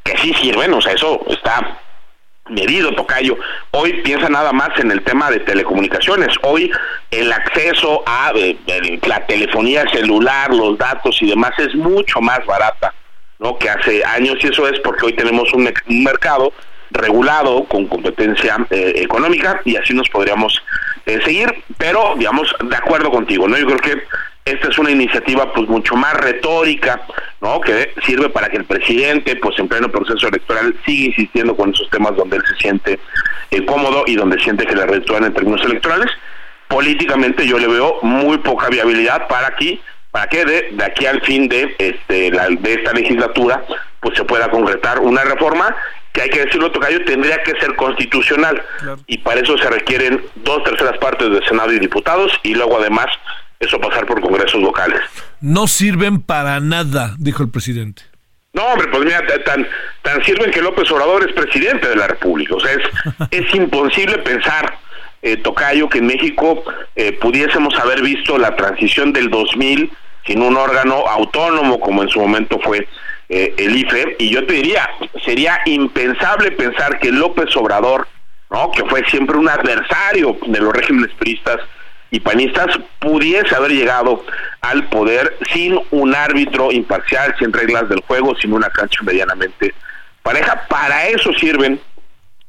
que sí sirven, o sea, eso está medido, Tocayo. Hoy piensa nada más en el tema de telecomunicaciones. Hoy el acceso a eh, la telefonía celular, los datos y demás es mucho más barata ¿no? que hace años y eso es porque hoy tenemos un, mercado regulado con competencia eh, económica y así nos podríamos eh, seguir, pero digamos, de acuerdo contigo, ¿no? Yo creo que esta es una iniciativa pues mucho más retórica, ¿no? Que sirve para que el presidente, pues en pleno proceso electoral, siga insistiendo con esos temas donde él se siente eh, cómodo y donde siente que le reditúan en términos electorales. Políticamente yo le veo muy poca viabilidad para aquí, para que de, aquí al fin de este la, de esta legislatura pues se pueda concretar una reforma que hay que decirlo, Tocayo, tendría que ser constitucional y para eso se requieren dos terceras partes del Senado y diputados y luego además eso pasar por congresos locales. No sirven para nada, dijo el presidente. No, hombre, pues mira, tan, tan sirven que López Obrador es presidente de la República. O sea, es, es imposible pensar, eh, Tocayo, que en México eh, pudiésemos haber visto la transición del 2000 sin un órgano autónomo como en su momento fue eh, el IFE. Y yo te diría, sería impensable pensar que López Obrador, ¿no? que fue siempre un adversario de los regímenes peristas, y panistas pudiese haber llegado al poder sin un árbitro imparcial, sin reglas del juego, sin una cancha medianamente pareja. Para eso sirven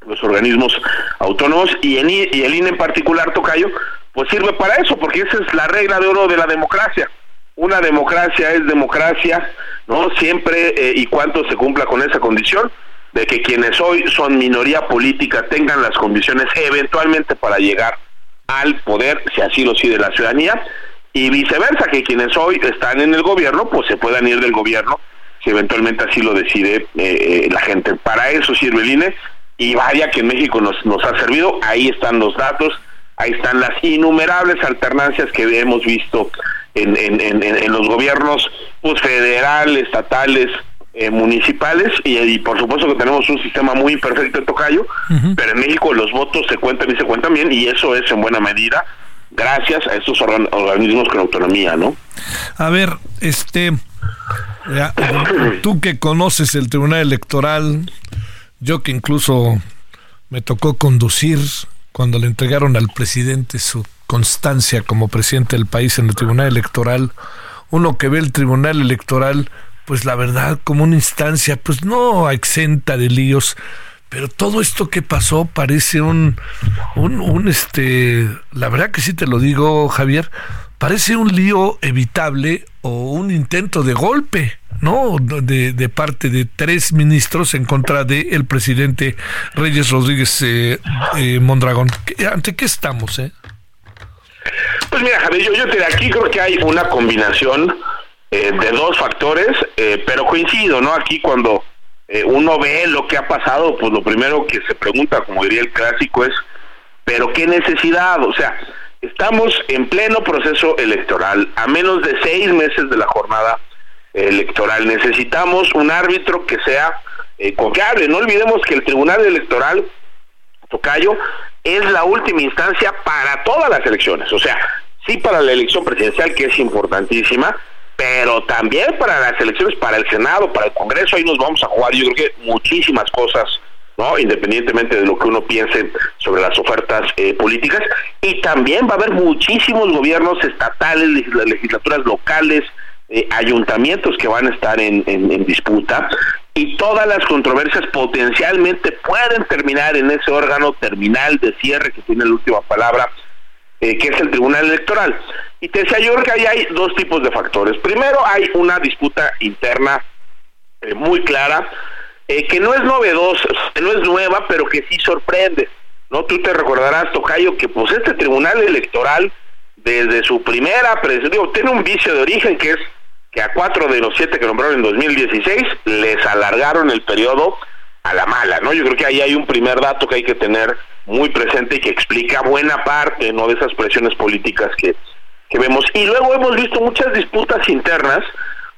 los organismos autónomos y, y el INE en particular, Tocayo, pues sirve para eso, porque esa es la regla de oro de la democracia. Una democracia es democracia, ¿no? Siempre eh, y cuando se cumpla con esa condición de que quienes hoy son minoría política tengan las condiciones eventualmente para llegar al poder, si así lo decide la ciudadanía, y viceversa, que quienes hoy están en el gobierno, pues se puedan ir del gobierno, si eventualmente así lo decide eh, eh, la gente. Para eso sirve el INE, y vaya que en México nos, nos ha servido, ahí están los datos, ahí están las innumerables alternancias que hemos visto en, en, en, los gobiernos pues, federales, estatales, eh, municipales y, por supuesto que tenemos un sistema muy imperfecto de tocayo, pero en México los votos se cuentan y se cuentan bien y eso es en buena medida gracias a estos organismos con autonomía, ¿no? A ver, este, tú que conoces el Tribunal Electoral, yo que incluso me tocó conducir cuando le entregaron al presidente su constancia como presidente del país en el Tribunal Electoral, uno que ve el Tribunal Electoral pues la verdad, como una instancia, pues no exenta de líos, pero todo esto que pasó parece un, un, este, la verdad que sí te lo digo, Javier, parece un lío evitable o un intento de golpe, ¿no? De, de parte de tres ministros en contra del el presidente Reyes Rodríguez eh, eh, Mondragón. ¿Ante qué estamos, eh? Pues mira, Javier, yo, yo te aquí creo que hay una combinación eh, de dos factores, eh, pero coincido, ¿no? Aquí cuando eh, uno ve lo que ha pasado, pues lo primero que se pregunta, como diría el clásico, es, ¿pero qué necesidad? O sea, estamos en pleno proceso electoral, a menos de seis meses de la jornada electoral. Necesitamos un árbitro que sea confiable. No olvidemos que el Tribunal Electoral, Tocayo, es la última instancia para todas las elecciones. O sea, sí para la elección presidencial, que es importantísima, pero también para las elecciones, para el Senado, para el Congreso, ahí nos vamos a jugar, yo creo que muchísimas cosas, ¿no? Independientemente de lo que uno piense sobre las ofertas eh, políticas, y también va a haber muchísimos gobiernos estatales, legislaturas locales, eh, ayuntamientos que van a estar en, en disputa, y todas las controversias potencialmente pueden terminar en ese órgano terminal de cierre que tiene la última palabra eh, que es el Tribunal Electoral. Y te decía yo que ahí hay dos tipos de factores. Primero, hay una disputa interna eh, muy clara, eh, que no es novedosa, no es nueva, pero que sí sorprende. ¿no? Tú te recordarás, Tocayo, que pues este Tribunal Electoral, desde su primera presidencia, tiene un vicio de origen que es que a cuatro de los siete que nombraron en 2016 les alargaron el periodo a la mala, ¿no? Yo creo que ahí hay un primer dato que hay que tener muy presente y que explica buena parte, ¿no? De esas presiones políticas que, que vemos. Y luego hemos visto muchas disputas internas,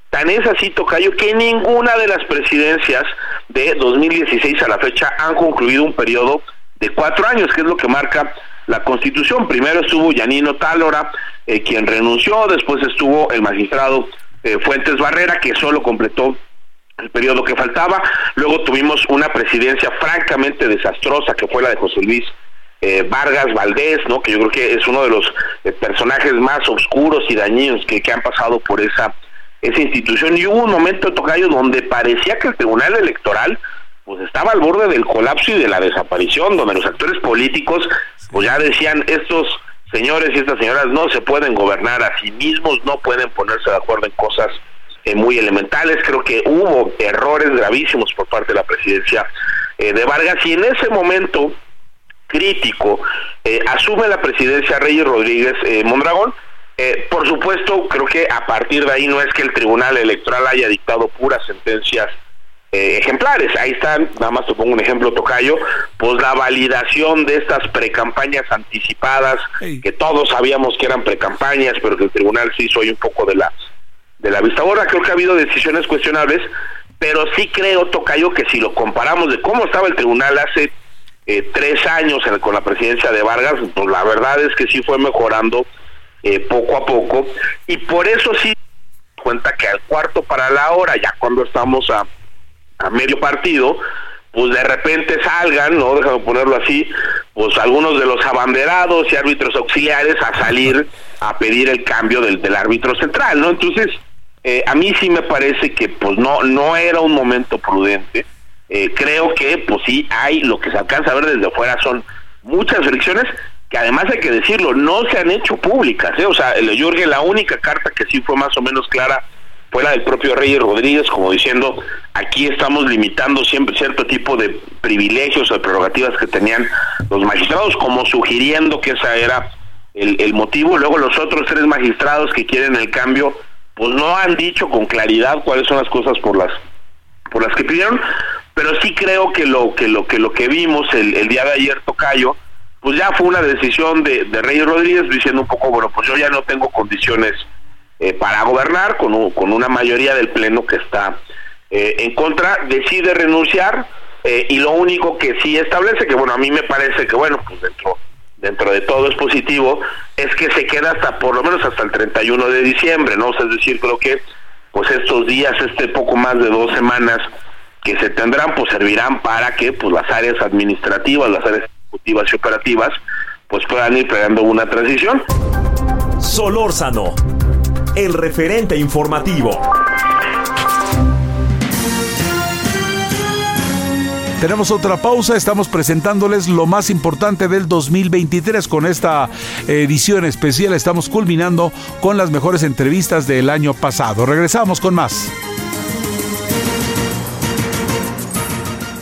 tan es así, Tocayo, que ninguna de las presidencias de 2016 a la fecha han concluido un periodo de cuatro años, que es lo que marca la Constitución. Primero estuvo Yanino Tálora, eh, quien renunció, después estuvo el magistrado eh, Fuentes Barrera, que solo completó el periodo que faltaba. Luego tuvimos una presidencia francamente desastrosa que fue la de José Luis eh, Vargas Valdés, ¿no? que yo creo que es uno de los eh, personajes más oscuros y dañinos que, han pasado por esa, esa institución. Y hubo un momento, Tocayo, donde parecía que el Tribunal Electoral pues estaba al borde del colapso y de la desaparición, donde los actores políticos pues ya decían estos señores y estas señoras no se pueden gobernar a sí mismos, no pueden ponerse de acuerdo en cosas eh, muy elementales. Creo que hubo errores gravísimos por parte de la presidencia eh, de Vargas y en ese momento crítico eh, asume la presidencia Reyes Rodríguez Mondragón. por supuesto, creo que a partir de ahí no es que el Tribunal Electoral haya dictado puras sentencias ejemplares. Ahí están, nada más te pongo un ejemplo, Tocayo, pues la validación de estas precampañas anticipadas, que todos sabíamos que eran precampañas, pero que el tribunal se hizo ahí un poco de la de la vista ahora creo que ha habido decisiones cuestionables pero sí creo Tocayo que si lo comparamos de cómo estaba el tribunal hace eh, tres años con la presidencia de Vargas pues la verdad es que sí fue mejorando eh, poco a poco y por eso sí cuenta que al cuarto para la hora ya cuando estamos a, a medio partido pues de repente salgan, ¿no? Déjame ponerlo así, pues algunos de los abanderados y árbitros auxiliares a salir a pedir el cambio del, del árbitro central, ¿no? Entonces, eh, a mí sí me parece que pues no no era un momento prudente. Eh, creo que pues sí hay lo que se alcanza a ver desde afuera son muchas fricciones que además hay que decirlo no se han hecho públicas. ¿eh? O sea, el Jorge la única carta que sí fue más o menos clara fue la del propio Reyes Rodríguez, como diciendo aquí estamos limitando siempre cierto tipo de privilegios o prerrogativas que tenían los magistrados, como sugiriendo que esa era el, el motivo. Luego los otros tres magistrados que quieren el cambio pues no han dicho con claridad cuáles son las cosas por las por las que pidieron, pero sí creo que lo que lo que lo que vimos el, el día de ayer Tocayo, pues ya fue una decisión de, de Reyes Rodríguez diciendo un poco, bueno, pues yo ya no tengo condiciones eh, para gobernar con, con una mayoría del pleno que está eh, en contra, decide renunciar eh, y lo único que sí establece, que bueno, a mí me parece que bueno, pues dentro dentro de todo es positivo, es que se queda hasta por lo menos hasta el 31 de diciembre, ¿no? es decir, creo que pues estos días, este poco más de dos semanas que se tendrán, pues servirán para que pues las áreas administrativas, las áreas ejecutivas y operativas, pues puedan ir creando una transición. Solórzano, el referente informativo. Tenemos otra pausa, estamos presentándoles lo más importante del 2023 con esta edición especial. Estamos culminando con las mejores entrevistas del año pasado. Regresamos con más.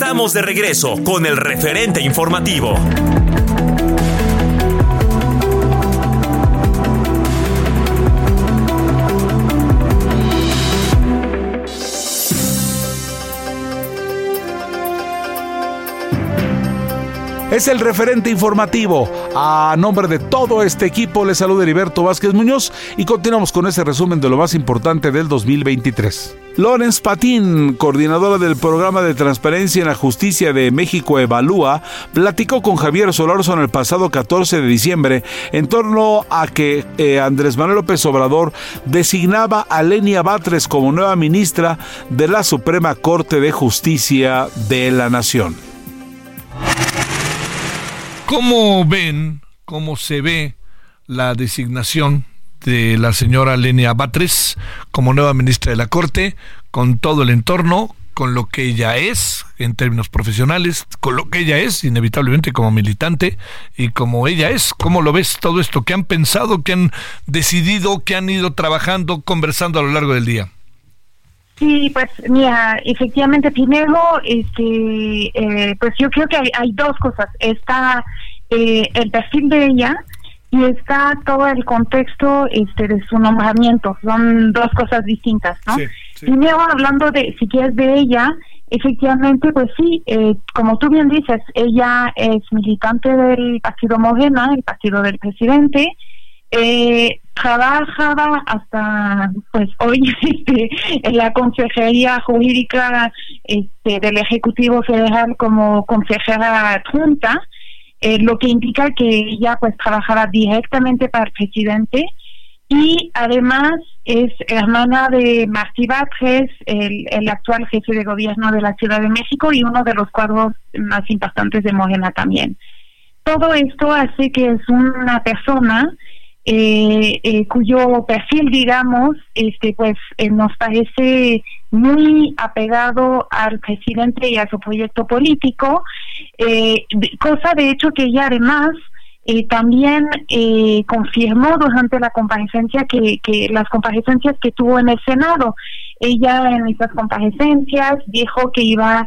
Estamos de regreso con el referente informativo. Es el referente informativo. A nombre de todo este equipo, les saluda Heriberto Vázquez Muñoz y continuamos con este resumen de lo más importante del 2023. Lorenz Patín, coordinadora del programa de transparencia en la justicia de México Evalúa, platicó con Javier Solórzano el pasado 14 de diciembre en torno a que eh, Andrés Manuel López Obrador designaba a Lenia Batres como nueva ministra de la Suprema Corte de Justicia de la Nación. ¿Cómo ven, cómo se ve la designación de la señora Lenia Batres como nueva ministra de la Corte, con todo el entorno, con lo que ella es en términos profesionales, con lo que ella es inevitablemente como militante y como ella es. ¿Cómo lo ves todo esto? ¿Qué han pensado, qué han decidido, qué han ido trabajando, conversando a lo largo del día? Sí, pues mira, efectivamente, primero, este, eh, pues yo creo que hay, hay dos cosas. Está eh, el perfil de ella y está todo el contexto este, de su nombramiento. Son dos cosas distintas, ¿no? Primero, hablando de, si quieres, de ella, efectivamente, pues sí, eh, como tú bien dices, ella es militante del Partido Morena, el partido del presidente, eh, trabajaba hasta pues hoy este, en la consejería jurídica este, del ejecutivo federal como consejera adjunta eh, lo que indica que ella pues trabajaba directamente para el presidente y además es hermana de Martí Batres, el, el actual jefe de gobierno de la Ciudad de México y uno de los cuadros más importantes de Morena también. Todo esto hace que es una persona eh, eh, cuyo perfil, digamos, este, pues eh, nos parece muy apegado al presidente y a su proyecto político, eh, cosa de hecho que ella además eh, también eh, confirmó durante la comparecencia que, que las comparecencias que tuvo en el Senado. Ella en esas comparecencias dijo que iba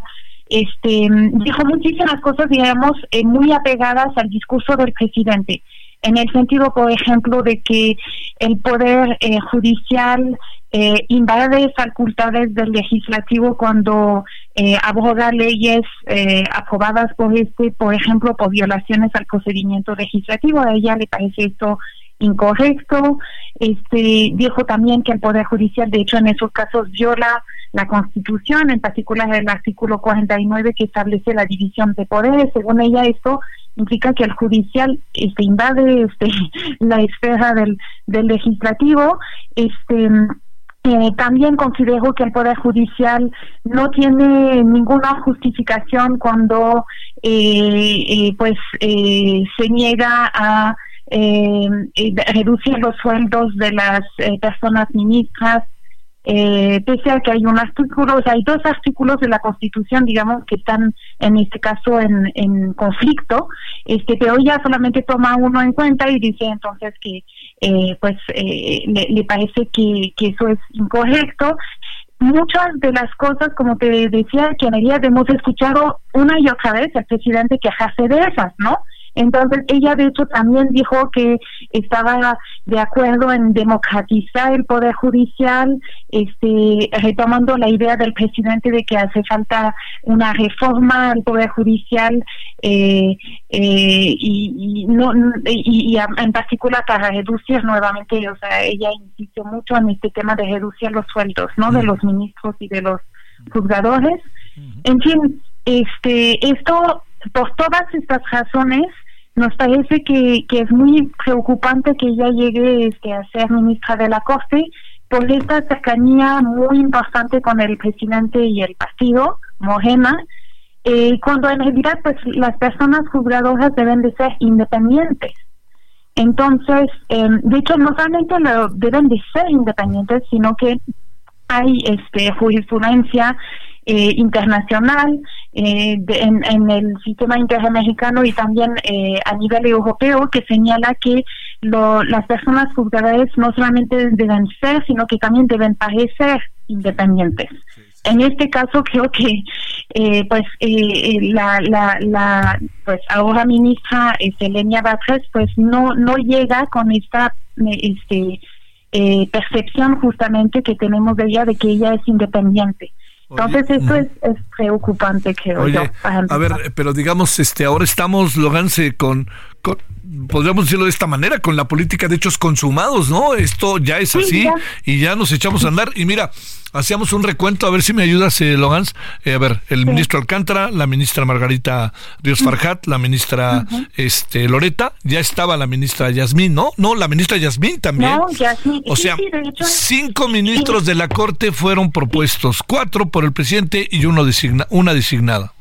este dijo muchísimas cosas digamos eh, muy apegadas al discurso del presidente en el sentido, por ejemplo, de que el poder eh, judicial eh, invade facultades del legislativo cuando eh, abroga leyes eh, aprobadas por este, por ejemplo, por violaciones al procedimiento legislativo. A ella le parece esto incorrecto. Este dijo también que el poder judicial, de hecho, en esos casos viola la Constitución, en particular el artículo 49 que establece la división de poderes. Según ella, esto implica que el judicial este invade este la esfera del, del legislativo este eh, también considero que el poder judicial no tiene ninguna justificación cuando eh, eh, pues eh, se niega a eh, reducir los sueldos de las personas ministras eh, pese a que hay un artículo, o sea, hay dos artículos de la Constitución, digamos, que están en este caso en, en conflicto, este, pero ella solamente toma uno en cuenta y dice entonces que, eh, pues, eh, le, parece que, que eso es incorrecto. Muchas de las cosas, como te decía, que en realidad hemos escuchado una y otra vez al presidente quejarse de esas, ¿no? Entonces, ella de hecho también dijo que estaba de acuerdo en democratizar el Poder Judicial, este, retomando la idea del presidente de que hace falta una reforma al Poder Judicial eh, eh, y, no, y, en particular para reducir nuevamente, o sea, ella insistió mucho en este tema de reducir los sueldos, ¿no? De los ministros y de los juzgadores. En fin, este, esto, por todas estas razones, nos parece que, que es muy preocupante que ella llegue este, a ser ministra de la Corte por esta cercanía muy importante con el presidente y el partido, Morena, eh, cuando en realidad pues las personas juzgadoras deben de ser independientes. Entonces, eh, de hecho, no solamente lo deben de ser independientes, sino que hay este jurisprudencia eh, internacional eh, en, el sistema intermexicano y también eh, a nivel europeo que señala que las personas juzgadas no solamente deben ser, sino que también deben parecer independientes. En este caso creo que pues la, la, la pues ahora ministra Selenia Batres pues no no llega con esta este percepción justamente que tenemos de ella de que ella es independiente. Entonces eso es, es, preocupante creo Oye, A ver, pero digamos, este, ahora estamos, Loganse, con, con podríamos decirlo de esta manera, con la política de hechos consumados, ¿no? Esto ya es así y ya nos echamos a andar. Y mira, hacíamos un recuento, a ver si me ayudas, eh, Logans. Eh, a ver, el ministro Alcántara, la ministra Margarita Ríos Farjat, la ministra este Loreta, ya estaba la ministra Yasmín, ¿no? No, la ministra Yasmín también. O sea, cinco ministros de la Corte fueron propuestos, cuatro por el presidente y uno designa, una designada.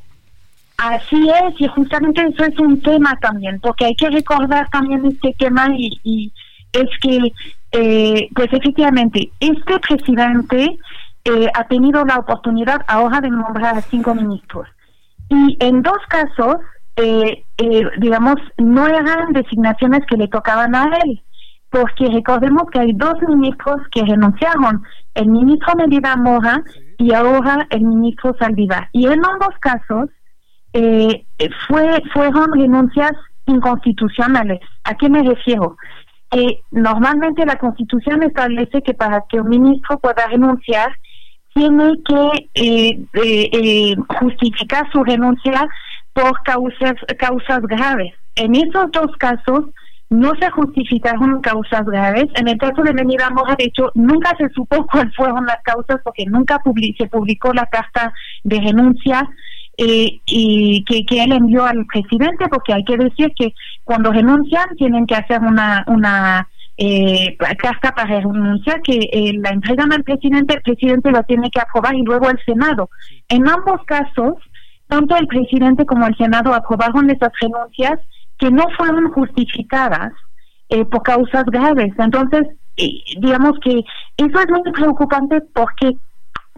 Así es, y justamente eso es un tema también, porque hay que recordar también este tema y, es que, eh, pues efectivamente, este presidente eh, ha tenido la oportunidad ahora de nombrar a cinco ministros. Y en dos casos, eh, digamos, no eran designaciones que le tocaban a él, porque recordemos que hay dos ministros que renunciaron, el ministro Medina Mora y ahora el ministro Saldivar. Y en ambos casos, eh, fue, fueron renuncias inconstitucionales. ¿A qué me refiero? Eh, normalmente la Constitución establece que para que un ministro pueda renunciar, tiene que eh, eh, justificar su renuncia por causas, causas graves. En esos dos casos no se justificaron causas graves. En el caso de Benida Mora, de hecho, nunca se supo cuáles fueron las causas porque nunca se publicó la carta de renuncia eh, y que, que, él envió al presidente, porque hay que decir que cuando renuncian tienen que hacer una, una eh, carta para renunciar que eh, la entregan al presidente, el presidente la tiene que aprobar y luego el Senado. En ambos casos, tanto el presidente como el Senado aprobaron esas renuncias que no fueron justificadas eh, por causas graves. Entonces, digamos que eso es muy preocupante porque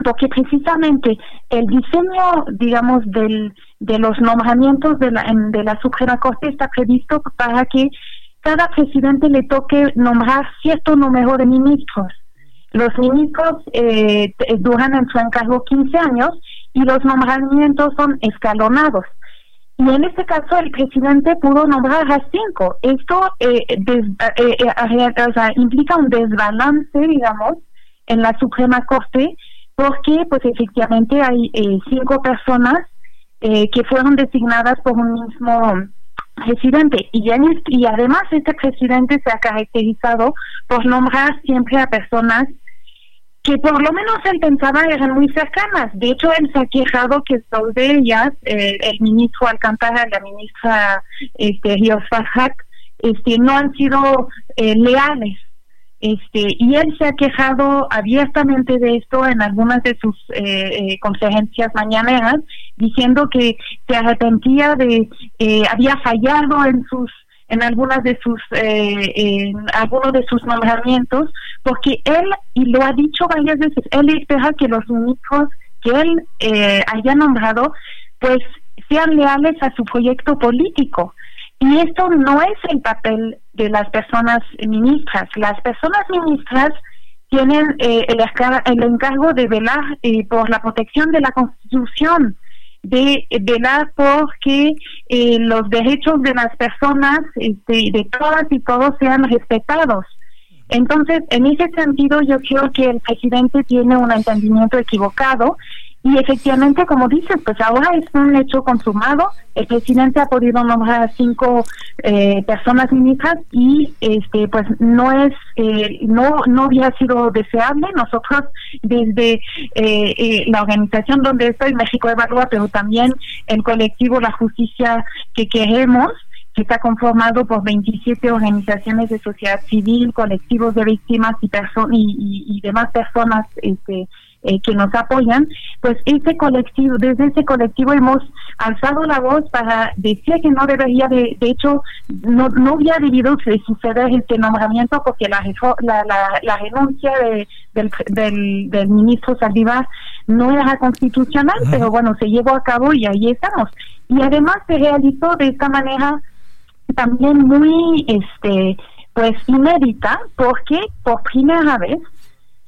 porque precisamente el diseño, digamos, del, de los nombramientos de la, de la Suprema Corte está previsto para que cada presidente le toque nombrar cierto número de ministros. Los ministros eh, duran en su encargo 15 años y los nombramientos son escalonados. Y en este caso el presidente pudo nombrar a cinco. Esto eh, eh, eh implica un desbalance, digamos, en la Suprema Corte porque pues efectivamente hay eh, cinco personas eh, que fueron designadas por un mismo presidente y, y además este presidente se ha caracterizado por nombrar siempre a personas que por lo menos él pensaba eran muy cercanas. De hecho, él se ha quejado que dos de ellas, eh, el ministro Alcántara, la ministra este, Ríos este, no han sido leales este, y él se ha quejado abiertamente de esto en algunas de sus eh, eh, conferencias mañaneras, diciendo que se arrepentía de, eh, había fallado en sus en algunas de sus eh, en algunos de sus nombramientos porque él y lo ha dicho varias veces él espera que los ministros que él eh, haya nombrado pues sean leales a su proyecto político y esto no es el papel de las personas ministras. Las personas ministras tienen eh, el, el, encargo de velar eh, por la protección de la Constitución. de velar por que eh, los derechos de las personas, este, de todas y todos, sean respetados. Entonces, en ese sentido, yo creo que el presidente tiene un entendimiento equivocado y efectivamente, como dices, pues ahora es un hecho consumado. El presidente ha podido nombrar a cinco eh, personas ministras y este pues no es eh, no no había sido deseable. Nosotros desde eh, la organización donde estoy, México Evalúa, pero también el colectivo La Justicia que queremos, que está conformado por 27 organizaciones de sociedad civil, colectivos de víctimas y, y, y demás personas este, eh, que nos apoyan, pues ese colectivo, desde ese colectivo hemos alzado la voz para decir que no debería, de, de hecho, no, no había debido suceder este nombramiento porque la, la, la, renuncia de, del, del, ministro Saldívar no era constitucional, pero bueno, se llevó a cabo y ahí estamos. Y además se realizó de esta manera también muy, este, pues inédita, porque por primera vez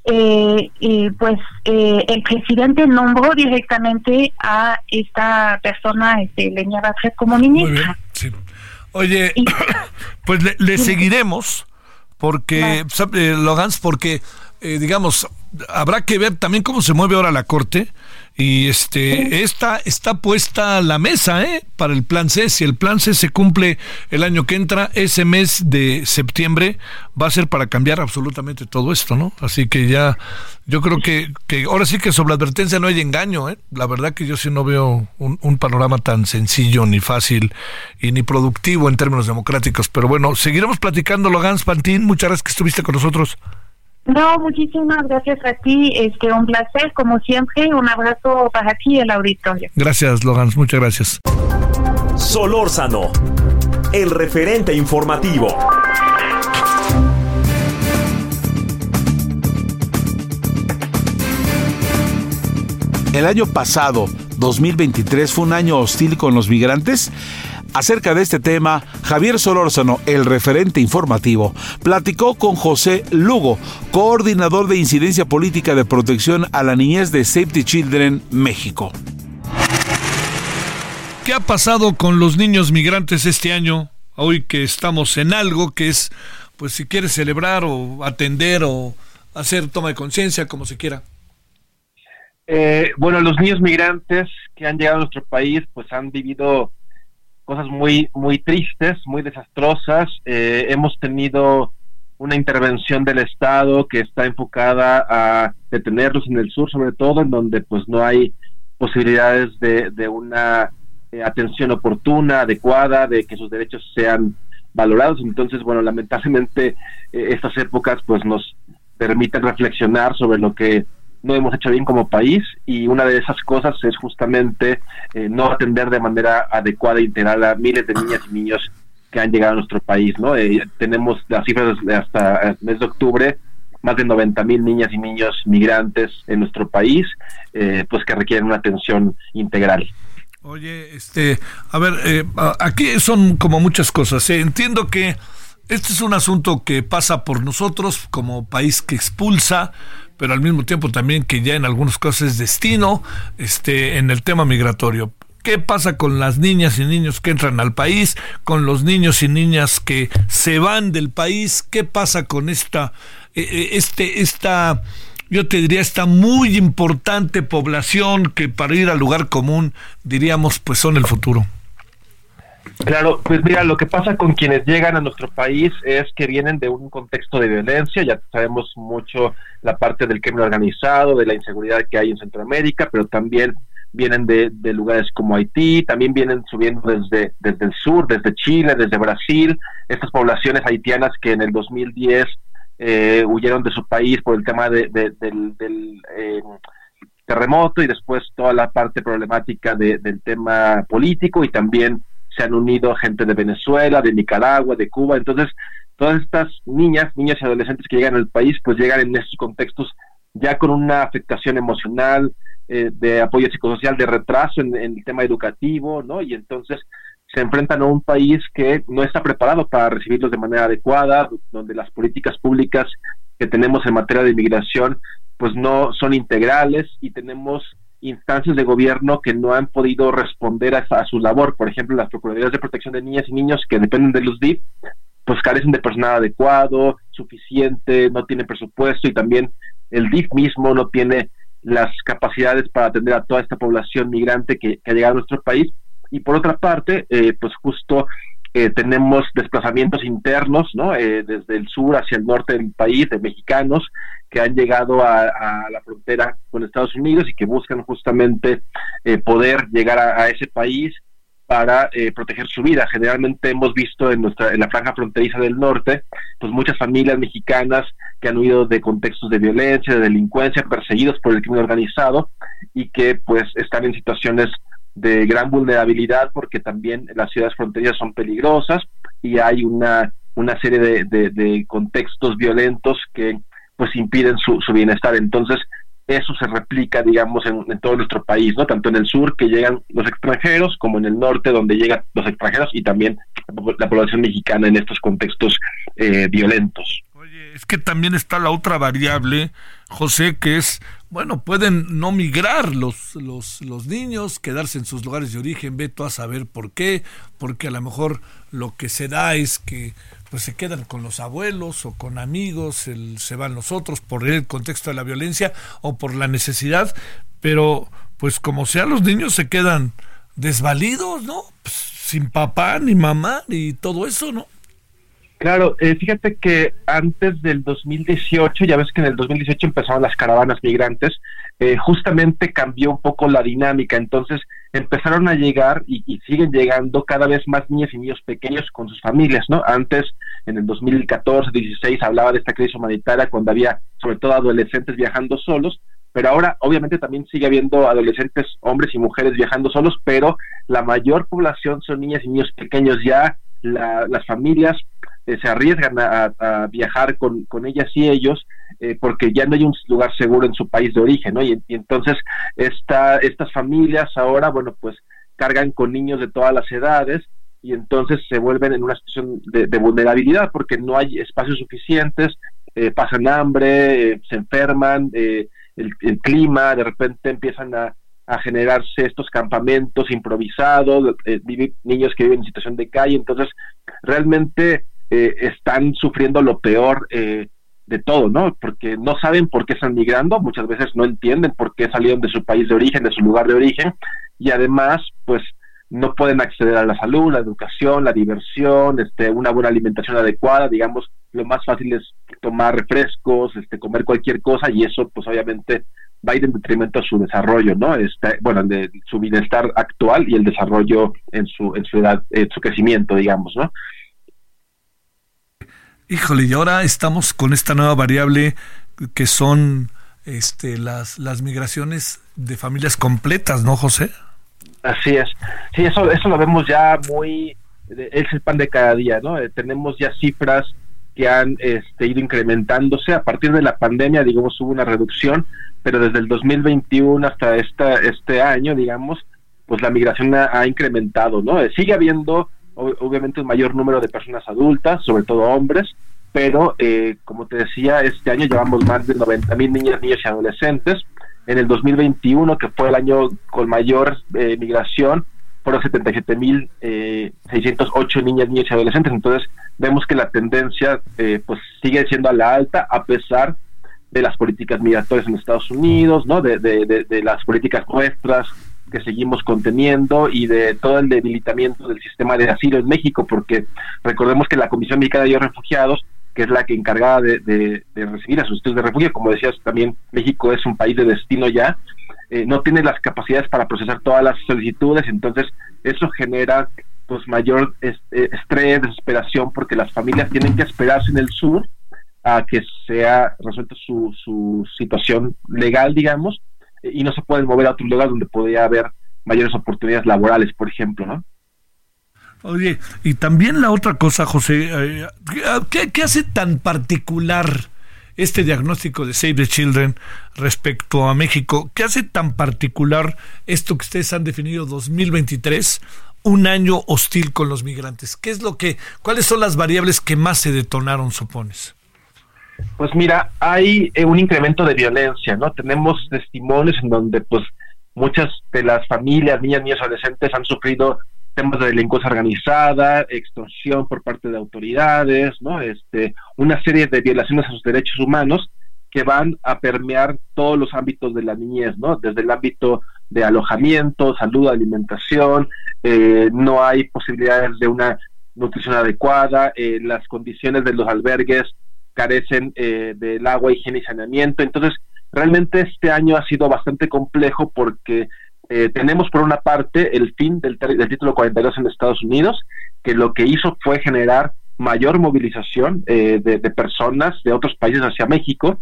eh, eh, pues eh, el presidente nombró directamente a esta persona, este, Leña Batres, como ministra. Oye, pues le, seguiremos porque, eh, Logans, porque, digamos, habrá que ver también cómo se mueve ahora la Corte y este, esta está puesta la mesa ¿eh? para el plan C. Si el plan C se cumple el año que entra, ese mes de septiembre va a ser para cambiar absolutamente todo esto, ¿no? Así que ya, yo creo que, que ahora sí que sobre la advertencia no hay engaño, ¿eh? La verdad que yo sí no veo un, panorama tan sencillo, ni fácil y ni productivo en términos democráticos. Pero bueno, seguiremos platicando, Logan Pantín. Muchas gracias que estuviste con nosotros. No, muchísimas gracias a ti. Este, un placer, como siempre. Un abrazo para ti, el auditorio. Gracias, Logan. Muchas gracias. Solórzano, el referente informativo. El año pasado, 2023, fue un año hostil con los migrantes. Acerca de este tema, Javier Solórzano, el referente informativo, platicó con José Lugo, coordinador de incidencia política de protección a la niñez de Safety Children México. ¿Qué ha pasado con los niños migrantes este año? Hoy que estamos en algo que es, pues si quieres celebrar o atender o hacer toma de conciencia, como se quiera. Eh, bueno, los niños migrantes que han llegado a nuestro país, pues han vivido cosas muy, muy tristes, muy desastrosas. Eh, hemos tenido una intervención del Estado que está enfocada a detenerlos en el sur, sobre todo, en donde pues no hay posibilidades de, de una eh, atención oportuna, adecuada, de que sus derechos sean valorados. Entonces, bueno, lamentablemente eh, estas épocas pues nos permiten reflexionar sobre lo que no hemos hecho bien como país y una de esas cosas es justamente eh, no atender de manera adecuada e integral a miles de niñas y niños que han llegado a nuestro país, ¿no? Eh, tenemos las cifras hasta el mes de octubre, más de 90 mil niñas y niños migrantes en nuestro país, eh, pues que requieren una atención integral. Oye, este, a ver, aquí son como muchas cosas. Entiendo que este es un asunto que pasa por nosotros como país que expulsa, pero al mismo tiempo también que ya en algunos casos es destino este, en el tema migratorio. ¿Qué pasa con las niñas y niños que entran al país, con los niños y niñas que se van del país? ¿Qué pasa con esta, e, e, este, esta, yo te diría, esta muy importante población que para ir al lugar común diríamos pues son el futuro? Claro, pues mira, lo que pasa con quienes llegan a nuestro país es que vienen de un contexto de violencia, ya sabemos mucho la parte del crimen organizado, de la inseguridad que hay en Centroamérica, pero también vienen de, lugares como Haití, también vienen subiendo desde, desde el sur, desde Chile, desde Brasil, estas poblaciones haitianas que en el 2010 eh, huyeron de su país por el tema de, del, eh, terremoto y después toda la parte problemática del tema político y también se han unido gente de Venezuela, de Nicaragua, de Cuba, entonces todas estas niñas, niñas y adolescentes que llegan al país, pues llegan en estos contextos ya con una afectación emocional, eh, de apoyo psicosocial, de retraso en, el tema educativo, ¿no? Y entonces se enfrentan a un país que no está preparado para recibirlos de manera adecuada, donde las políticas públicas que tenemos en materia de inmigración, pues no son integrales y tenemos instancias de gobierno que no han podido responder a, su labor. Por ejemplo, las Procuradurías de Protección de Niñas y Niños que dependen de los DIP, pues carecen de personal adecuado, suficiente, no tienen presupuesto y también el DIF mismo no tiene las capacidades para atender a toda esta población migrante que, ha llegado a nuestro país. Y por otra parte, eh, pues justo eh, tenemos desplazamientos internos, ¿no? Eh, desde el sur hacia el norte del país, de mexicanos que han llegado a, la frontera con Estados Unidos y que buscan justamente eh, poder llegar a, ese país para proteger su vida. Generalmente hemos visto en nuestra en la franja fronteriza del norte, pues muchas familias mexicanas que han huido de contextos de violencia, de delincuencia, perseguidos por el crimen organizado y que pues están en situaciones de gran vulnerabilidad porque también las ciudades fronterizas son peligrosas y hay una, una serie de, contextos violentos que pues impiden su, su, bienestar. Entonces, eso se replica, digamos, en, todo nuestro país, ¿no? Tanto en el sur que llegan los extranjeros, como en el norte donde llegan los extranjeros y también la población mexicana en estos contextos eh, violentos. Oye, es que también está la otra variable, José, que es bueno, pueden no migrar los, los, los, niños, quedarse en sus lugares de origen, ve a saber por qué, porque a lo mejor lo que se da es que pues se quedan con los abuelos o con amigos, el, se van los otros por el contexto de la violencia o por la necesidad, pero pues como sea los niños se quedan desvalidos, ¿no? Pues, sin papá ni mamá ni todo eso, ¿no? Claro, eh, fíjate que antes del 2018, ya ves que en el 2018 empezaron las caravanas migrantes, eh, justamente cambió un poco la dinámica, entonces empezaron a llegar y, siguen llegando cada vez más niñas y niños pequeños con sus familias, ¿no? Antes, en el 2014, 16, hablaba de esta crisis humanitaria cuando había sobre todo adolescentes viajando solos, pero ahora obviamente también sigue habiendo adolescentes, hombres y mujeres viajando solos, pero la mayor población son niñas y niños pequeños ya, las familias eh, se arriesgan a, viajar con, ellas y ellos eh, porque ya no hay un lugar seguro en su país de origen, ¿no? Y, entonces esta, estas familias ahora, bueno, pues cargan con niños de todas las edades y entonces se vuelven en una situación de, vulnerabilidad porque no hay espacios suficientes, eh, pasan hambre, se enferman, el, el, clima, de repente empiezan a, a generarse estos campamentos improvisados, niños que viven en situación de calle, entonces realmente eh, están sufriendo lo peor eh, de todo, ¿no? Porque no saben por qué están migrando, muchas veces no entienden por qué salieron de su país de origen, de su lugar de origen, y además, pues no pueden acceder a la salud, la educación, la diversión, este, una buena alimentación adecuada, digamos, lo más fácil es tomar refrescos, este, comer cualquier cosa, y eso, pues obviamente va a ir en detrimento a su desarrollo, ¿no? Este, bueno, de su bienestar actual y el desarrollo en su, en su edad, en su crecimiento, digamos, ¿no? Híjole, y ahora estamos con esta nueva variable que son este, las, las migraciones de familias completas, ¿no, José? Así es. Sí, eso, eso lo vemos ya muy, es el pan de cada día, ¿no? Eh, tenemos ya cifras que han este, ido incrementándose. A partir de la pandemia, digamos, hubo una reducción, pero desde el 2021 hasta esta, este año, digamos, pues la migración ha, incrementado, ¿no? Eh, sigue habiendo obviamente un mayor número de personas adultas, sobre todo hombres, pero eh, como te decía, este año llevamos más de 90 mil niñas, niños y adolescentes. En el 2021, que fue el año con mayor eh, migración, fueron 77 mil eh, 608 niñas, niños y adolescentes. Entonces vemos que la tendencia eh, pues sigue siendo a la alta a pesar de las políticas migratorias en Estados Unidos, ¿no? de, de, de las políticas nuestras que seguimos conteniendo y de todo el debilitamiento del sistema de asilo en México, porque recordemos que la Comisión Mexicana de Refugiados, que es la que encargada de, recibir a sus estudios de refugio, como decías también, México es un país de destino ya, eh, no tiene las capacidades para procesar todas las solicitudes, entonces eso genera pues mayor eh, estrés, desesperación, porque las familias tienen que esperarse en el sur a que sea resuelta su, su situación legal, digamos, y no se pueden mover a otros lugares donde podría haber mayores oportunidades laborales, por ejemplo, ¿no? Oye, y también la otra cosa, José, eh, ¿qué, hace tan particular este diagnóstico de Save the Children respecto a México? ¿Qué hace tan particular esto que ustedes han definido 2023, un año hostil con los migrantes? ¿Qué es lo que, cuáles son las variables que más se detonaron, supones? Pues mira, hay eh, un incremento de violencia, ¿no? Tenemos testimonios en donde pues muchas de las familias, niñas, niños, adolescentes han sufrido temas de delincuencia organizada, extorsión por parte de autoridades, ¿no? Este, una serie de violaciones a sus derechos humanos que van a permear todos los ámbitos de la niñez, ¿no? Desde el ámbito de alojamiento, salud, alimentación, eh, no hay posibilidades de una nutrición adecuada, eh, las condiciones de los albergues carecen eh, del agua, higiene y saneamiento. Entonces, realmente este año ha sido bastante complejo porque eh, tenemos por una parte el fin del, del, título 42 en Estados Unidos, que lo que hizo fue generar mayor movilización eh, de, personas de otros países hacia México.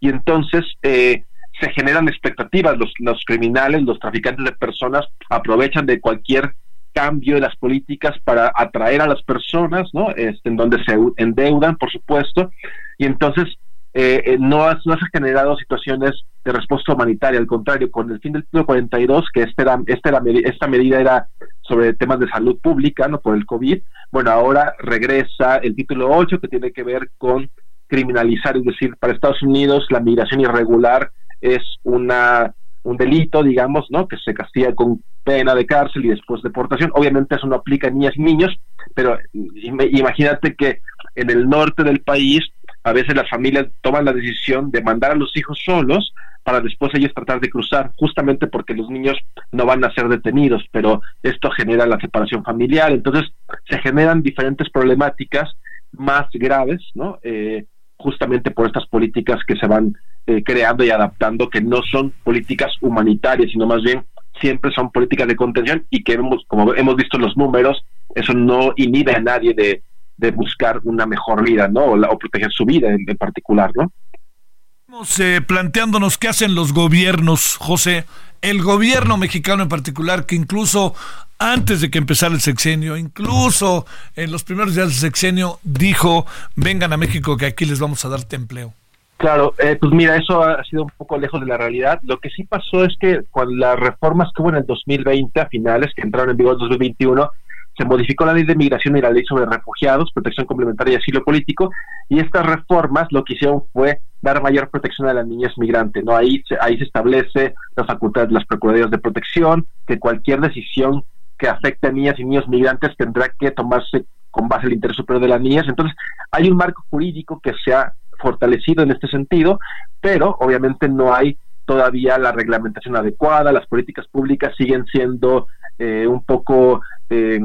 Y entonces eh, se generan expectativas, los, los criminales, los traficantes de personas aprovechan de cualquier cambio de las políticas para atraer a las personas, ¿no? Este, en donde se endeudan, por supuesto, y entonces eh, eh, no, ha, no, se han generado situaciones de respuesta humanitaria, al contrario, con el fin del título 42, que este era, este era, esta medida era sobre temas de salud pública, no por el COVID, bueno, ahora regresa el título 8, que tiene que ver con criminalizar, es decir, para Estados Unidos la migración irregular es una un delito, digamos, ¿no? Que se castiga con pena de cárcel y después deportación. Obviamente eso no aplica a niñas y niños, pero imagínate que en el norte del país a veces las familias toman la decisión de mandar a los hijos solos para después ellos tratar de cruzar, justamente porque los niños no van a ser detenidos, pero esto genera la separación familiar, entonces se generan diferentes problemáticas más graves, ¿no? Eh, justamente por estas políticas que se van eh, creando y adaptando, que no son políticas humanitarias, sino más bien siempre son políticas de contención y que hemos, como hemos visto en los números, eso no inhibe a nadie de, de buscar una mejor vida, ¿no? O, la, o proteger su vida en, en particular, ¿no? Eh, planteándonos qué hacen los gobiernos, José. El gobierno mexicano en particular, que incluso antes de que empezara el sexenio, incluso en los primeros días del sexenio, dijo, vengan a México que aquí les vamos a darte empleo. Claro, eh, pues mira, eso ha sido un poco lejos de la realidad. Lo que sí pasó es que con las reformas que hubo en el 2020, a finales, que entraron en vigor en 2021, se modificó la ley de migración y la ley sobre refugiados, protección complementaria y asilo político, y estas reformas lo que hicieron fue dar mayor protección a las niñas migrantes, ¿no? Ahí, ahí se establece la facultad de las procuradurías de protección, que cualquier decisión que afecte a niñas y niños migrantes tendrá que tomarse con base en el interés superior de las niñas. Entonces, hay un marco jurídico que se ha fortalecido en este sentido, pero obviamente no hay todavía la reglamentación adecuada, las políticas públicas siguen siendo eh, un poco eh,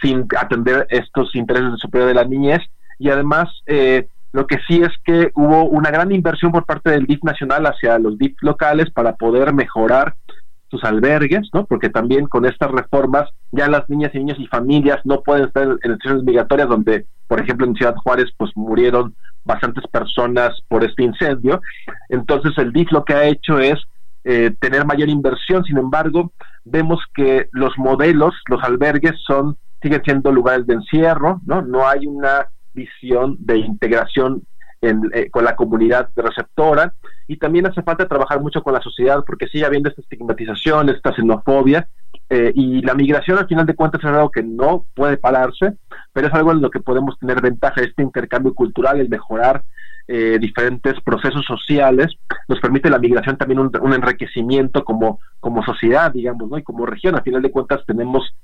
sin atender estos intereses superior de la niñez y además eh, lo que sí es que hubo una gran inversión por parte del DIF nacional hacia los DIF locales para poder mejorar sus albergues, ¿no? Porque también con estas reformas ya las niñas y niños y familias no pueden estar en situaciones migratorias donde, por ejemplo, en Ciudad Juárez, pues murieron bastantes personas por este incendio. Entonces el DIF lo que ha hecho es eh, tener mayor inversión, sin embargo, vemos que los modelos, los albergues son siguen siendo lugares de encierro, ¿no? No hay una visión de integración en, eh, con la comunidad receptora y también hace falta trabajar mucho con la sociedad porque sigue habiendo esta estigmatización, esta xenofobia eh, y la migración al final de cuentas es algo que no puede pararse, pero es algo en lo que podemos tener ventaja, este intercambio cultural, el mejorar eh, diferentes procesos sociales, nos permite la migración también un, enriquecimiento como, como sociedad, digamos, ¿no? Y como región, al final de cuentas tenemos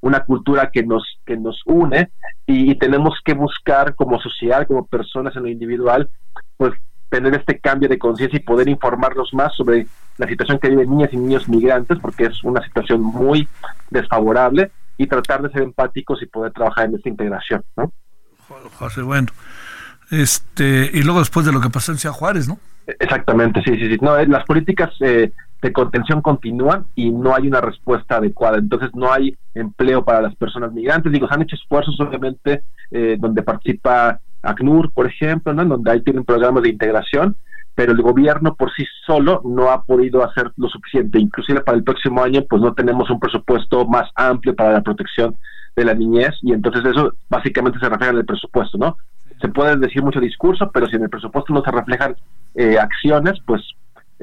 una cultura que nos, que nos une y, tenemos que buscar como sociedad, como personas en lo individual, pues tener este cambio de conciencia y poder informarlos más sobre la situación que viven niñas y niños migrantes, porque es una situación muy desfavorable, y tratar de ser empáticos y poder trabajar en esta integración, ¿no? José, bueno, este, y luego después de lo que pasó en Ciudad Juárez, ¿no? Exactamente, sí, sí, sí. No, las políticas eh, de contención continúan y no hay una respuesta adecuada. Entonces no hay empleo para las personas migrantes. Digo, se han hecho esfuerzos, obviamente, eh, donde participa ACNUR, por ejemplo, ¿no? donde ahí tienen programas de integración, pero el gobierno por sí solo no ha podido hacer lo suficiente. Inclusive para el próximo año, pues no tenemos un presupuesto más amplio para la protección de la niñez y entonces eso básicamente se refleja en el presupuesto, ¿no? Se puede decir mucho discurso, pero si en el presupuesto no se reflejan eh, acciones, pues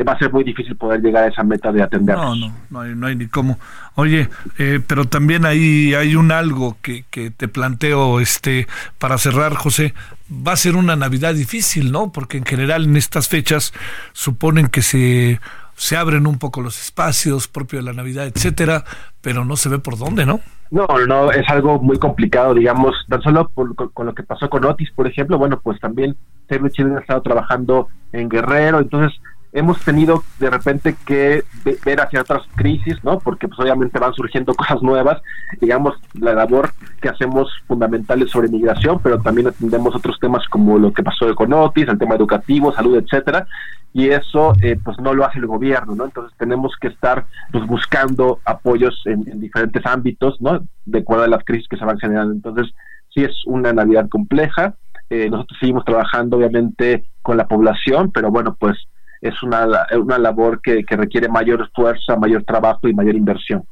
va a ser muy difícil poder llegar a esa meta de atenderlos. No, no, no hay, no hay ni cómo. Oye, eh, pero también ahí hay un algo que, que te planteo este para cerrar, José. Va a ser una Navidad difícil, ¿no? Porque en general en estas fechas suponen que se se abren un poco los espacios propios de la Navidad, etcétera, pero no se ve por dónde, ¿no? No, no, es algo muy complicado, digamos, tan solo con, lo que pasó con Otis, por ejemplo, bueno, pues también Save Chile ha estado trabajando en Guerrero, entonces hemos tenido de repente que ver hacia otras crisis, ¿no? Porque pues obviamente van surgiendo cosas nuevas, digamos, la labor que hacemos fundamentales sobre migración, pero también atendemos otros temas como lo que pasó con Otis, el tema educativo, salud, etcétera, y eso eh, pues no lo hace el gobierno, ¿no? Entonces tenemos que estar pues buscando apoyos en, diferentes ámbitos, ¿no? De acuerdo a las crisis que se van generando. Entonces sí es una Navidad compleja. Eh, nosotros seguimos trabajando obviamente con la población, pero bueno, pues es una, una labor que, que requiere mayor fuerza, mayor trabajo y mayor inversión.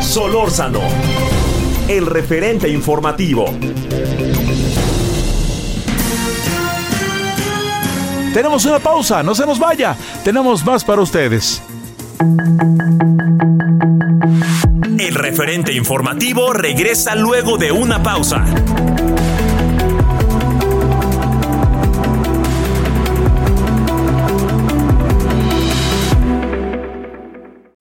Solórzano, el referente informativo. Tenemos una pausa, no se nos vaya. Tenemos más para ustedes. El referente informativo regresa luego de una pausa.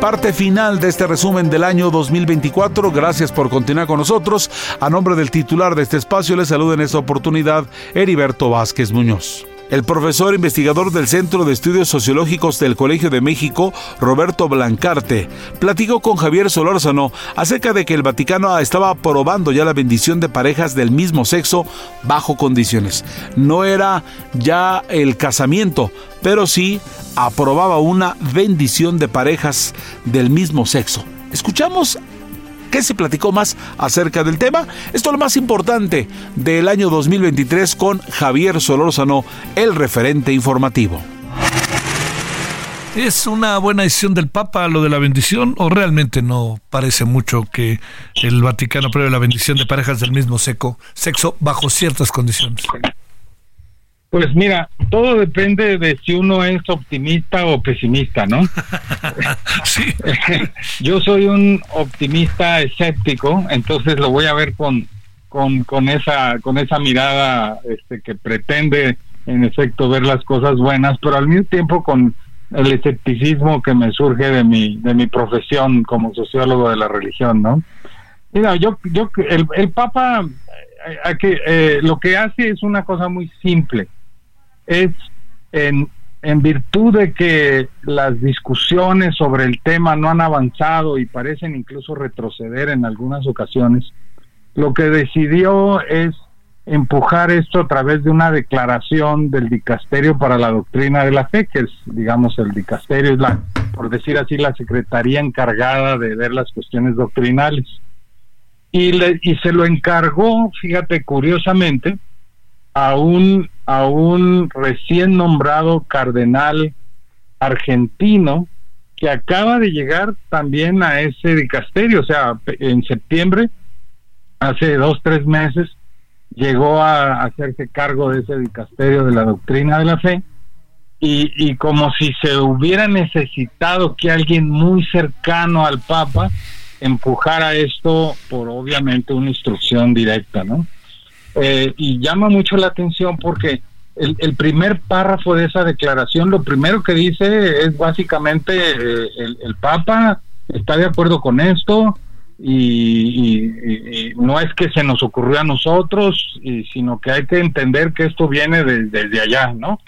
Parte final de este resumen del año 2024. Gracias por continuar con nosotros. A nombre del titular de este espacio, le saluda en esta oportunidad Heriberto Vázquez Muñoz. El profesor investigador del Centro de Estudios Sociológicos del Colegio de México, Roberto Blancarte, platicó con Javier Solórzano acerca de que el Vaticano estaba aprobando ya la bendición de parejas del mismo sexo bajo condiciones. No era ya el casamiento, pero sí aprobaba una bendición de parejas del mismo sexo. Escuchamos ¿Qué se platicó más acerca del tema? Esto es lo más importante del año 2023 con Javier Solórzano, el referente informativo. ¿Es una buena decisión del Papa lo de la bendición o realmente no parece mucho que el Vaticano apruebe la bendición de parejas del mismo seco, sexo bajo ciertas condiciones? Pues mira, todo depende de si uno es optimista o pesimista, ¿no? sí. Yo soy un optimista escéptico, entonces lo voy a ver con, con, con esa con esa mirada este, que pretende en efecto ver las cosas buenas, pero al mismo tiempo con el escepticismo que me surge de mi de mi profesión como sociólogo de la religión, ¿no? Mira, yo yo el, el Papa eh, eh, lo que hace es una cosa muy simple es en, en virtud de que las discusiones sobre el tema no han avanzado y parecen incluso retroceder en algunas ocasiones, lo que decidió es empujar esto a través de una declaración del dicasterio para la doctrina de la fe, que es, digamos, el dicasterio es la, por decir así, la secretaría encargada de ver las cuestiones doctrinales. Y, le, y se lo encargó, fíjate, curiosamente, a un a un recién nombrado cardenal argentino que acaba de llegar también a ese dicasterio, o sea, en septiembre, hace dos, tres meses, llegó a hacerse cargo de ese dicasterio de la doctrina de la fe, y, y como si se hubiera necesitado que alguien muy cercano al Papa empujara esto por obviamente una instrucción directa, ¿no? Eh, y llama mucho la atención porque el, primer párrafo de esa declaración lo primero que dice es básicamente eh, el, Papa está de acuerdo con esto y, no es que se nos ocurrió a nosotros, sino que hay que entender que esto viene desde allá, ¿no?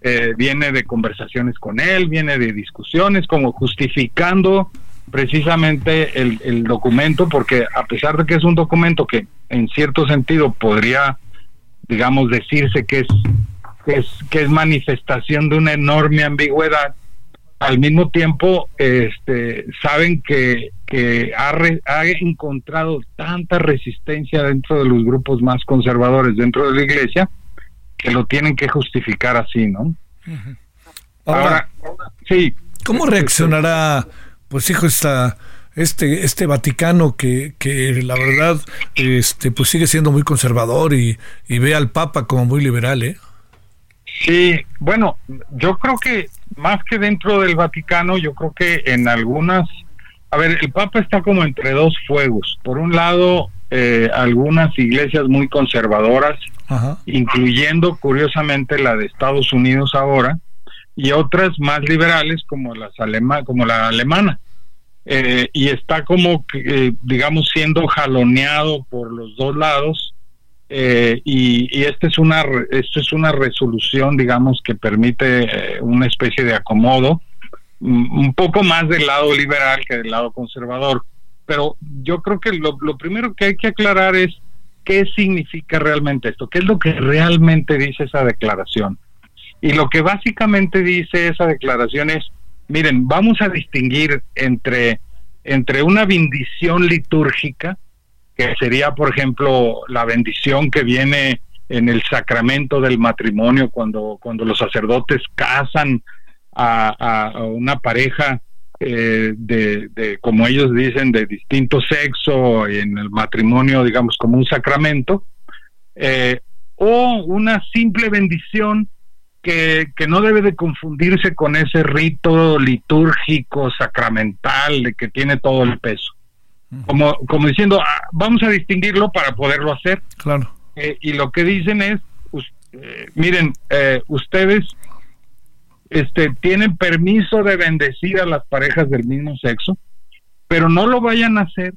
Eh, viene de conversaciones con él, viene de discusiones, como justificando precisamente el, el documento, porque a pesar de que es un documento que en cierto sentido podría, digamos, decirse que es, que es, que es manifestación de una enorme ambigüedad, al mismo tiempo este, saben que, que ha, ha encontrado tanta resistencia dentro de los grupos más conservadores dentro de la iglesia que lo tienen que justificar así, ¿no? Ahora, sí. ¿Cómo reaccionará, pues hijo, esta este, este Vaticano que, que la verdad este, pues sigue siendo muy conservador y, y ve al Papa como muy liberal, ¿eh? Sí, bueno, yo creo que más que dentro del Vaticano, yo creo que en algunas, a ver, el Papa está como entre dos fuegos. Por un lado, eh, algunas iglesias muy conservadoras, incluyendo curiosamente la de Estados Unidos ahora, y otras más liberales como las alema como la alemana. Eh, y está como, eh, digamos, siendo jaloneado por los dos lados eh, y, esta es una esto es una resolución digamos que permite eh, una especie de acomodo mm, un poco más del lado liberal que del lado conservador pero yo creo que lo, lo primero que hay que aclarar es qué significa realmente esto qué es lo que realmente dice esa declaración y lo que básicamente dice esa declaración es miren vamos a distinguir entre entre una bendición litúrgica que sería, por ejemplo, la bendición que viene en el sacramento del matrimonio cuando, cuando los sacerdotes casan a, una pareja eh, de, como ellos dicen, de distinto sexo en el matrimonio, digamos, como un sacramento, eh, o una simple bendición que, que, no debe de confundirse con ese rito litúrgico, sacramental, de que tiene todo el peso como, como diciendo, ah, vamos a distinguirlo para poderlo hacer. Claro. Eh, y lo que dicen es, eh, miren, eh, ustedes este, tienen permiso de bendecir a las parejas del mismo sexo, pero no lo vayan a hacer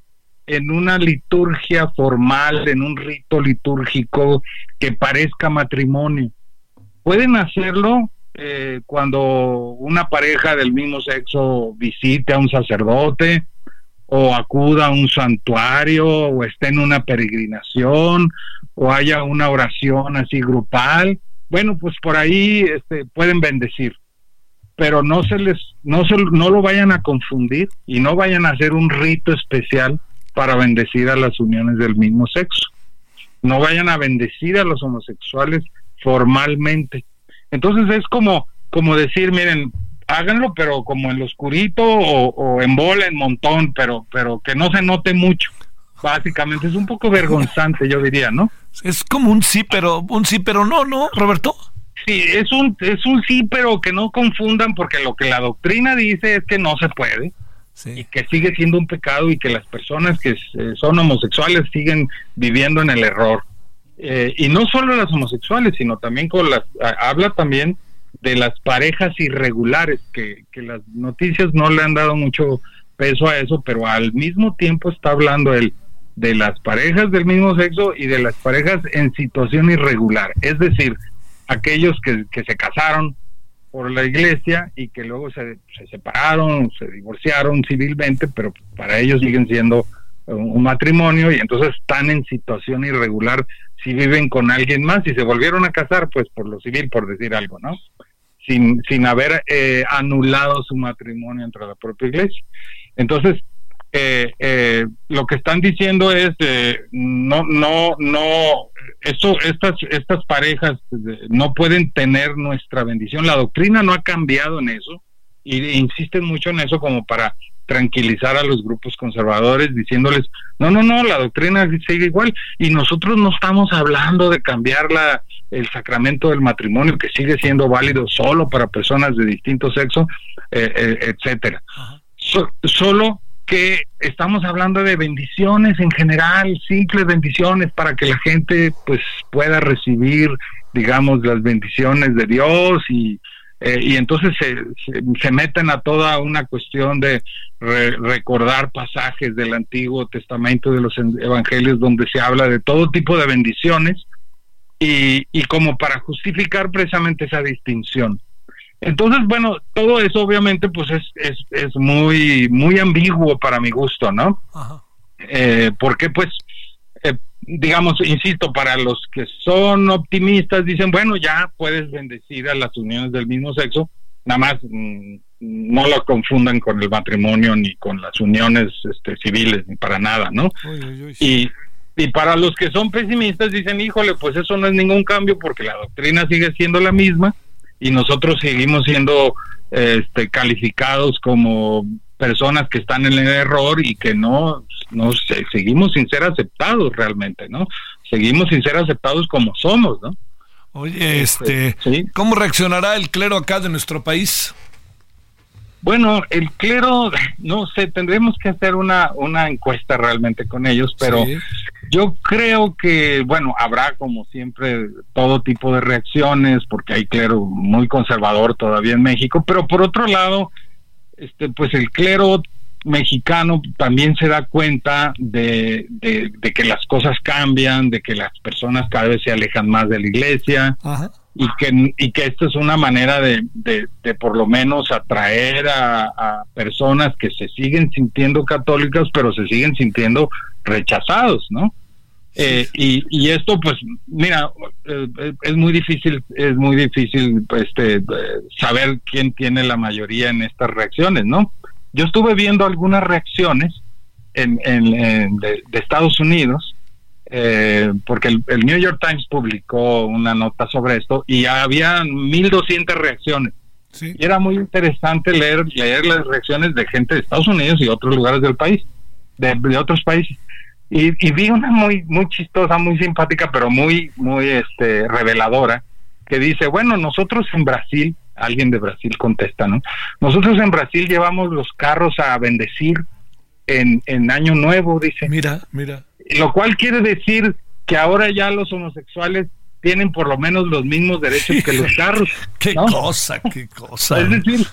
en una liturgia formal, en un rito litúrgico que parezca matrimonio. Pueden hacerlo cuando una pareja del mismo sexo visite a un sacerdote, o acuda a un santuario o esté en una peregrinación o haya una oración así grupal, bueno, pues por ahí este, pueden bendecir, pero no se les no se, no lo vayan a confundir y no vayan a hacer un rito especial para bendecir a las uniones del mismo sexo. No vayan a bendecir a los homosexuales formalmente. Entonces es como como decir, miren, háganlo, pero como en lo oscurito o, en bola, en montón, pero, pero que no se note mucho. Básicamente es un poco vergonzante, yo diría, ¿no? Es como un sí, pero un sí, pero no, ¿no, Roberto? Sí, es un, es un sí, pero que no confundan, porque lo que la doctrina dice es que no se puede. Y que sigue siendo un pecado y que las personas que son homosexuales siguen viviendo en el error. Eh, y no solo las homosexuales, sino también con las. Habla también de las parejas irregulares, que, las noticias no le han dado mucho peso a eso, pero al mismo tiempo está hablando él de las parejas del mismo sexo y de las parejas en situación irregular, es decir, aquellos que, que se casaron por la iglesia y que luego se, se separaron, se divorciaron civilmente, pero para ellos siguen siendo un matrimonio y entonces están en situación irregular si viven con alguien más y se volvieron a casar, pues por lo civil, por decir algo, ¿no? sin, sin haber eh, anulado su matrimonio entre la propia iglesia. Entonces, eh, eh, lo que están diciendo es no no no esto estas estas parejas no pueden tener nuestra bendición la doctrina no ha cambiado en eso y insisten mucho en eso como para tranquilizar a los grupos conservadores diciéndoles no no no la doctrina sigue igual y nosotros no estamos hablando de cambiar la el sacramento del matrimonio que sigue siendo válido solo para personas de distinto sexo, eh, eh, etcétera. solo que estamos hablando de bendiciones en general, simples bendiciones para que la gente pues pueda recibir, digamos, las bendiciones de Dios y, eh, y entonces se, se, meten a toda una cuestión de recordar pasajes del Antiguo Testamento, de los Evangelios, donde se habla de todo tipo de bendiciones y, y como para justificar precisamente esa distinción. Entonces, bueno, todo eso obviamente pues es, es, es muy, muy ambiguo para mi gusto, ¿no? Eh, porque pues, digamos, insisto, para los que son optimistas dicen, bueno, ya puedes bendecir a las uniones del mismo sexo, nada más mm, no lo confundan con el matrimonio ni con las uniones este, civiles, ni para nada, ¿no? Y y para los que son pesimistas dicen, híjole, pues eso no es ningún cambio porque la doctrina sigue siendo la misma y nosotros seguimos siendo este, calificados como personas que están en el error y que no, no seguimos sin ser aceptados realmente, ¿no? Seguimos sin ser aceptados como somos, ¿no? Oye, este, ¿cómo reaccionará el clero acá de nuestro país? Bueno, el clero, no sé, tendremos que hacer una, una encuesta realmente con ellos, pero yo creo que, bueno, habrá como siempre todo tipo de reacciones, porque hay clero muy conservador todavía en México, pero por otro lado, este, pues el clero mexicano también se da cuenta de, de, que las cosas cambian, de que las personas cada vez se alejan más de la iglesia y que y que esto es una manera de, de, por lo menos atraer a, personas que se siguen sintiendo católicas pero se siguen sintiendo rechazados, ¿no? Eh, y, y esto pues mira eh, es muy difícil es muy difícil este saber quién tiene la mayoría en estas reacciones no yo estuve viendo algunas reacciones en, de, Estados Unidos, eh, porque el, New York Times publicó una nota sobre esto y había 1.200 reacciones. Y era muy interesante leer, leer las reacciones de gente de Estados Unidos y otros lugares del país, de, otros países. Y, vi una muy muy chistosa, muy simpática, pero muy muy este reveladora, que dice, bueno, nosotros en Brasil alguien de Brasil contesta, ¿no? Nosotros en Brasil llevamos los carros a bendecir en, en Año Nuevo, dice. Mira, mira. Lo cual quiere decir que ahora ya los homosexuales tienen por lo menos los mismos derechos que los carros. qué cosa, qué cosa. Es decir,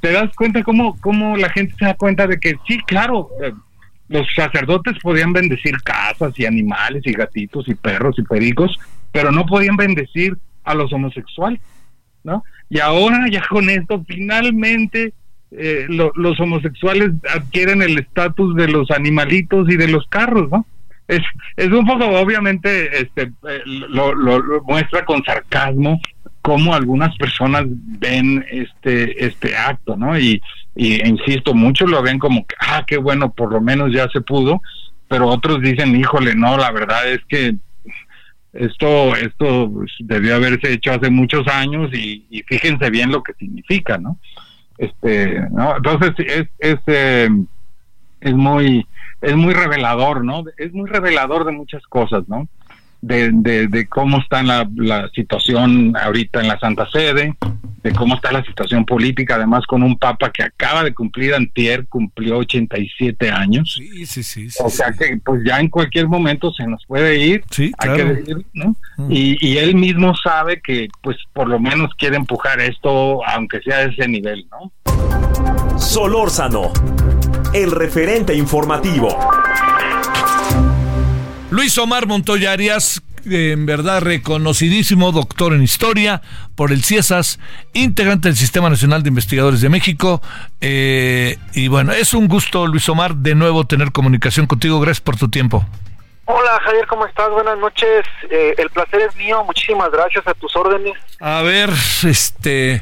te, das cuenta cómo, cómo la gente se da cuenta de que sí, claro, eh, los sacerdotes podían bendecir casas y animales y gatitos y perros y pericos, pero no podían bendecir a los homosexuales, ¿no? Y ahora ya con esto finalmente eh, los homosexuales adquieren el estatus de los animalitos y de los carros, ¿no? Es, es un poco, obviamente, este, eh, lo, muestra con sarcasmo cómo algunas personas ven este, este acto, ¿no? Y, y insisto, muchos lo ven como que, ah, qué bueno, por lo menos ya se pudo, pero otros dicen, híjole, no, la verdad es que esto, esto debió haberse hecho hace muchos años y, fíjense bien lo que significa, ¿no? Este, ¿no? Entonces es, es, eh, es muy, es muy revelador, ¿no? Es muy revelador de muchas cosas, ¿no? De, de, de cómo está la, la situación ahorita en la Santa Sede, de cómo está la situación política, además con un papa que acaba de cumplir antier, cumplió 87 años. Sí, sí, sí. o sea que pues ya en cualquier momento se nos puede ir, sí, hay que decir, ¿no? Mm. Y, y, él mismo sabe que pues por lo menos quiere empujar esto, aunque sea a ese nivel, ¿no? Solórzano, el referente informativo. Luis Omar Montoya Arias, en verdad reconocidísimo doctor en historia por el CIESAS, integrante del Sistema Nacional de Investigadores de México. Eh, y bueno, es un gusto, Luis Omar, de nuevo tener comunicación contigo. Gracias por tu tiempo. Hola Javier, ¿cómo estás? Buenas noches. Eh, el placer es mío. Muchísimas gracias a tus órdenes. A ver, este,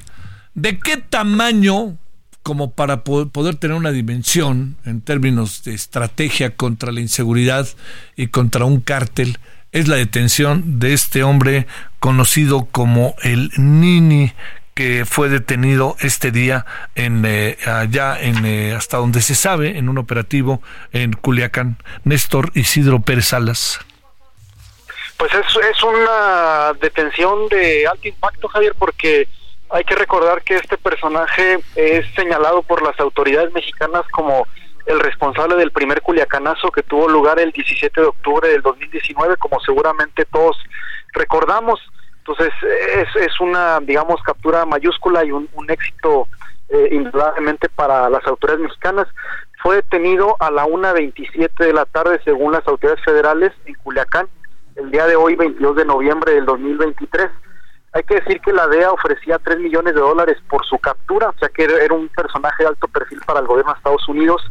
¿de qué tamaño como para poder tener una dimensión en términos de estrategia contra la inseguridad y contra un cártel es la detención de este hombre conocido como el Nini que fue detenido este día en eh, allá en eh, hasta donde se sabe en un operativo en Culiacán. Néstor Isidro Pérez Salas. Pues es, es una detención de alto impacto Javier porque hay que recordar que este personaje es señalado por las autoridades mexicanas como el responsable del primer culiacanazo que tuvo lugar el 17 de octubre del 2019, como seguramente todos recordamos. Entonces es, es una, digamos, captura mayúscula y un, éxito eh, indudablemente para las autoridades mexicanas. Fue detenido a la 1.27 de la tarde según las autoridades federales en Culiacán, el día de hoy, 22 de noviembre del 2023. Hay que decir que la DEA ofrecía 3 millones de dólares por su captura, o sea que era un personaje de alto perfil para el gobierno de Estados Unidos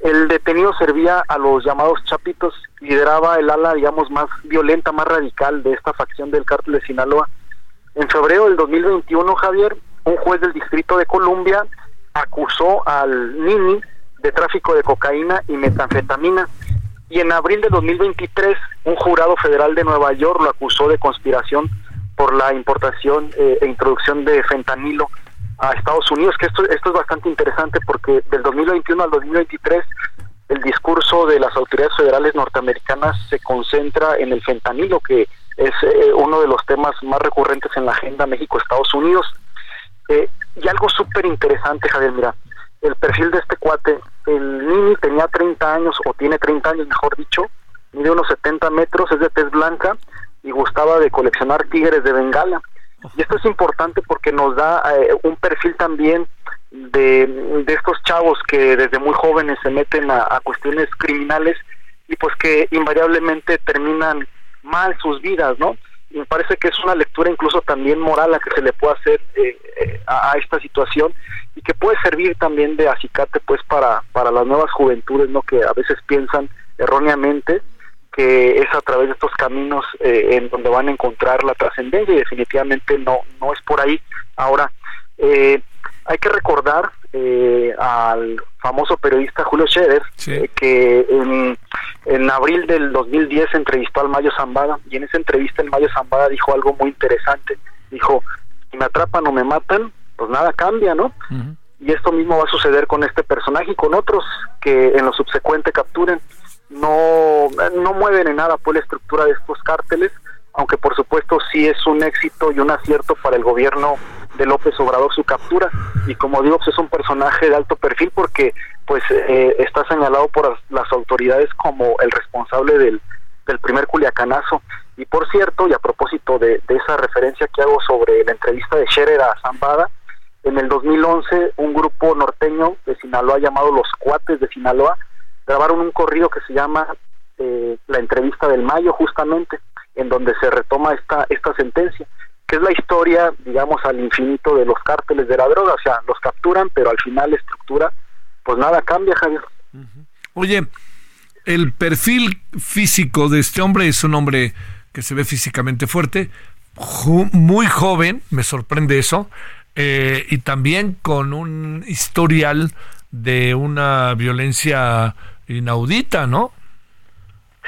el detenido servía a los llamados chapitos, lideraba el ala, digamos, más violenta, más radical de esta facción del cártel de Sinaloa. En febrero del 2021, Javier, un juez del Distrito de Columbia acusó al Nini de tráfico de cocaína y metanfetamina. Y en abril de 2023, un jurado federal de Nueva York lo acusó de conspiración por la importación eh, e introducción de fentanilo a Estados Unidos, que esto, esto es bastante interesante porque del 2021 al 2023 el discurso de las autoridades federales norteamericanas se concentra en el fentanilo, que es eh, uno de los temas más recurrentes en la agenda México-Estados Unidos. Eh, y algo súper interesante, Javier, mira, el perfil de este cuate, el Nini tenía 30 años, o tiene 30 años, mejor dicho, mide unos 70 metros, es de tez blanca y gustaba de coleccionar tigres de Bengala. Y esto es importante porque nos da eh, un perfil también de, estos chavos que desde muy jóvenes se meten a, cuestiones criminales y pues que invariablemente terminan mal sus vidas, ¿no? Y me parece que es una lectura incluso también moral a que se le puede hacer eh, eh, a, esta situación y que puede servir también de acicate pues para, para las nuevas juventudes, ¿no? Que a veces piensan erróneamente que es a través de estos caminos eh, en donde van a encontrar la trascendencia y definitivamente no, no es por ahí. Ahora, eh, hay que recordar eh, al famoso periodista Julio Scherer, eh, que en, en, abril del 2010 entrevistó al Mayo Zambada y en esa entrevista el Mayo Zambada dijo algo muy interesante. Dijo, si me atrapan o me matan, pues nada cambia, ¿no? Y esto mismo va a suceder con este personaje y con otros que en lo subsecuente capturen. No, no mueven en nada pues la estructura de estos cárteles, aunque por supuesto sí es un éxito y un acierto para el gobierno de López Obrador su captura. Y como digo pues es un personaje de alto perfil porque pues eh, está señalado por las autoridades como el responsable del, del primer culiacanazo. Y por cierto y a propósito de, esa referencia que hago sobre la entrevista de Scherer a Zambada en el 2011 un grupo norteño de Sinaloa llamado Los Cuates de Sinaloa grabaron un corrido que se llama eh, La entrevista del Mayo justamente en donde se retoma esta esta sentencia que es la historia, digamos, al infinito de los cárteles de la droga, o sea, los capturan, pero al final la estructura, pues nada cambia, Javier. Oye, el perfil físico de este hombre es un hombre que se ve físicamente fuerte, muy joven, me sorprende eso, eh, y también con un historial de una violencia inaudita, ¿no?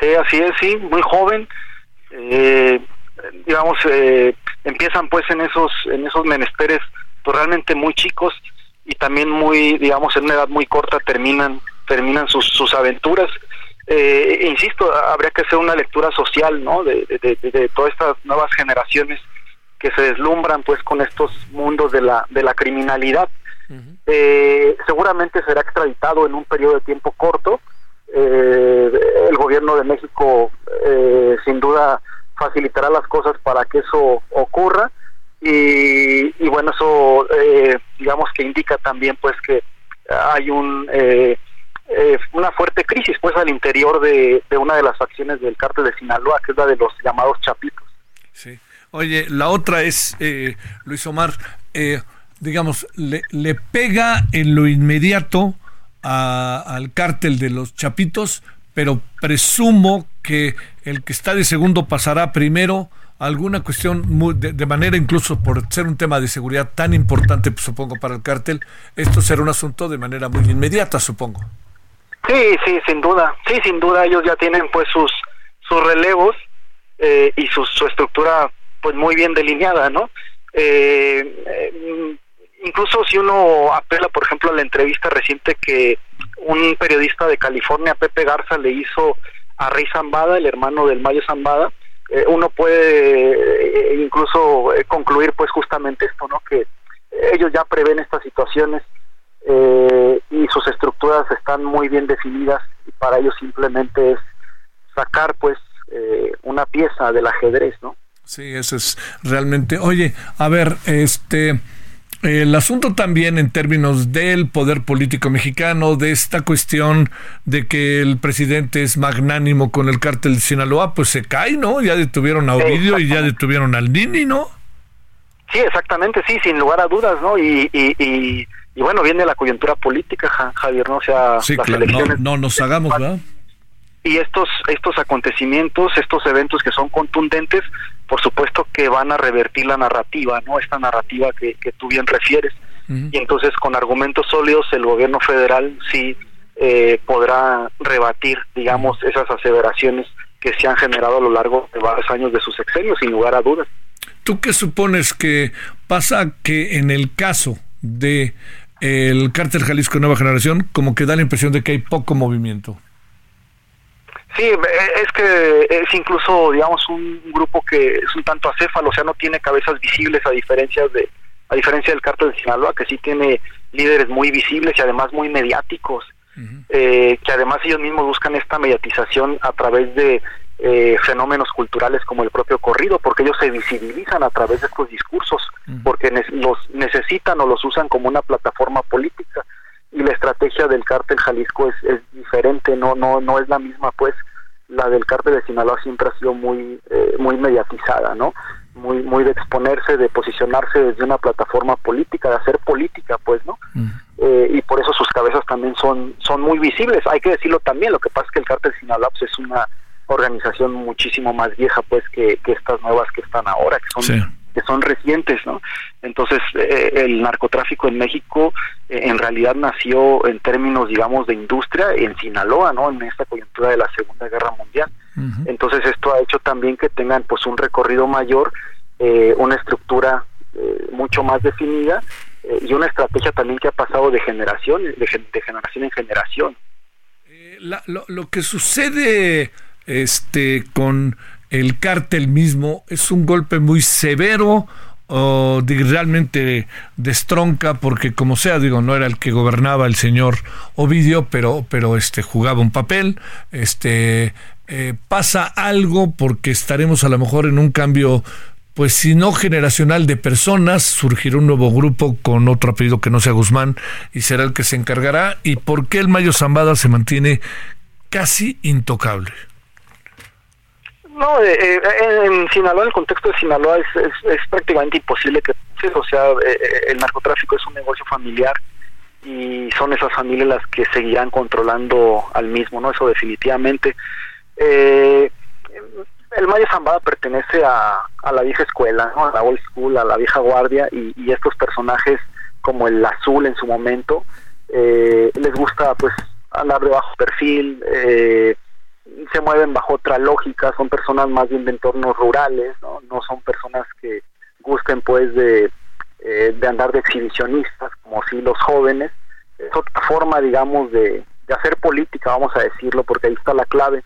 Sí, así es, sí, muy joven. Eh, digamos, eh, empiezan pues en esos, en esos menesteres pues realmente muy chicos y también muy, digamos, en una edad muy corta terminan, terminan sus, sus aventuras. Eh, insisto, habría que hacer una lectura social, ¿no? De, de, todas estas nuevas generaciones que se deslumbran pues con estos mundos de la, de la criminalidad. Eh, seguramente será extraditado en un periodo de tiempo corto. Eh, el gobierno de México eh, sin duda facilitará las cosas para que eso ocurra. Y, y bueno eso eh, digamos que indica también pues que hay un eh, eh, una fuerte crisis pues al interior de, de, una de las facciones del cártel de Sinaloa que es la de los llamados chapitos. Sí. Oye la otra es Luis Omar digamos le, le pega en lo inmediato a, al cártel de los chapitos pero presumo que el que está de segundo pasará primero alguna cuestión de, manera incluso por ser un tema de seguridad tan importante, pues, supongo, para el cártel, esto será un asunto de manera muy inmediata, supongo. Sí, sí, sin duda. Sí, sin duda ellos ya tienen pues sus sus relevos eh, y su, su estructura pues muy bien delineada, ¿no? Eh, eh, incluso si uno apela, por ejemplo, a la entrevista reciente que un periodista de California, Pepe Garza, le hizo a Rey Zambada, el hermano del Mayo Zambada, eh, uno puede eh, incluso eh, concluir pues justamente esto, ¿no? Que ellos ya prevén estas situaciones y sus estructuras están muy bien definidas y para ellos simplemente es sacar pues una pieza del ajedrez, ¿no? Sí, eso es realmente. Oye, a ver, este el asunto también en términos del poder político mexicano, de esta cuestión de que el presidente es magnánimo con el cártel de Sinaloa, pues se cae, ¿no? Ya detuvieron a Ovidio y ya detuvieron al Nini, ¿no? Sí, exactamente, sí, sin lugar a dudas, ¿no? Y, y, y, bueno, viene la coyuntura política, Javier, ¿no? O sea, sí, claro, no, no, nos hagamos, ¿verdad? y estos estos acontecimientos, estos eventos que son contundentes, por supuesto que van a revertir la narrativa, ¿no? Esta narrativa que, que tú bien refieres. Y entonces con argumentos sólidos el gobierno federal sí eh, podrá rebatir, digamos, esas aseveraciones que se han generado a lo largo de varios años de sus sexenios, sin lugar a dudas. ¿Tú qué supones que pasa que en el caso de el cártel Jalisco Nueva Generación, como que da la impresión de que hay poco movimiento. Sí, es que es incluso, digamos, un grupo que es un tanto acéfalo, o sea, no tiene cabezas visibles a diferencia de a diferencia del cártel de Sinaloa, que sí tiene líderes muy visibles y además muy mediáticos, eh, que además ellos mismos buscan esta mediatización a través de eh, fenómenos culturales como el propio corrido, porque ellos se visibilizan a través de estos discursos, porque los necesitan o los usan como una plataforma política y la estrategia del cártel Jalisco es, es diferente, no no no es la misma, pues la del cártel de Sinaloa siempre ha sido muy eh, muy mediatizada, ¿no? Muy muy de exponerse, de posicionarse desde una plataforma política, de hacer política, pues, ¿no? Eh, y por eso sus cabezas también son son muy visibles. Hay que decirlo también. Lo que pasa es que el cártel de Sinaloa pues, es una organización muchísimo más vieja pues que, estas nuevas que están ahora, que son que son recientes, ¿no? Entonces, eh, el narcotráfico en México eh, en realidad nació en términos, digamos, de industria en Sinaloa, ¿no? En esta coyuntura de la Segunda Guerra Mundial. Entonces, esto ha hecho también que tengan, pues, un recorrido mayor, eh, una estructura mucho más definida y una estrategia también que ha pasado de generación, de, generación en generación. lo, lo que sucede este con el cártel mismo es un golpe muy severo o realmente destronca porque como sea digo no era el que gobernaba el señor Ovidio pero pero este jugaba un papel este eh, pasa algo porque estaremos a lo mejor en un cambio pues si no generacional de personas, surgirá un nuevo grupo con otro apellido que no sea Guzmán y será el que se encargará. ¿Y por qué el Mayo Zambada se mantiene casi intocable? No, eh, eh, en Sinaloa, en el contexto de Sinaloa, es, es, prácticamente imposible que, o sea, eh, el narcotráfico es un negocio familiar y son esas familias las que seguirán controlando al mismo, ¿no? Eso definitivamente. el Maya Zambada pertenece a, a, la vieja escuela. A la old school, a la vieja guardia y, y estos personajes como el azul en su momento, les gusta pues andar de bajo perfil, eh, se mueven bajo otra lógica, son personas más bien de entornos rurales, no, no son personas que gusten pues de, eh, de andar de exhibicionistas, como si los jóvenes, es otra forma digamos de, de hacer política, vamos a decirlo, porque ahí está la clave,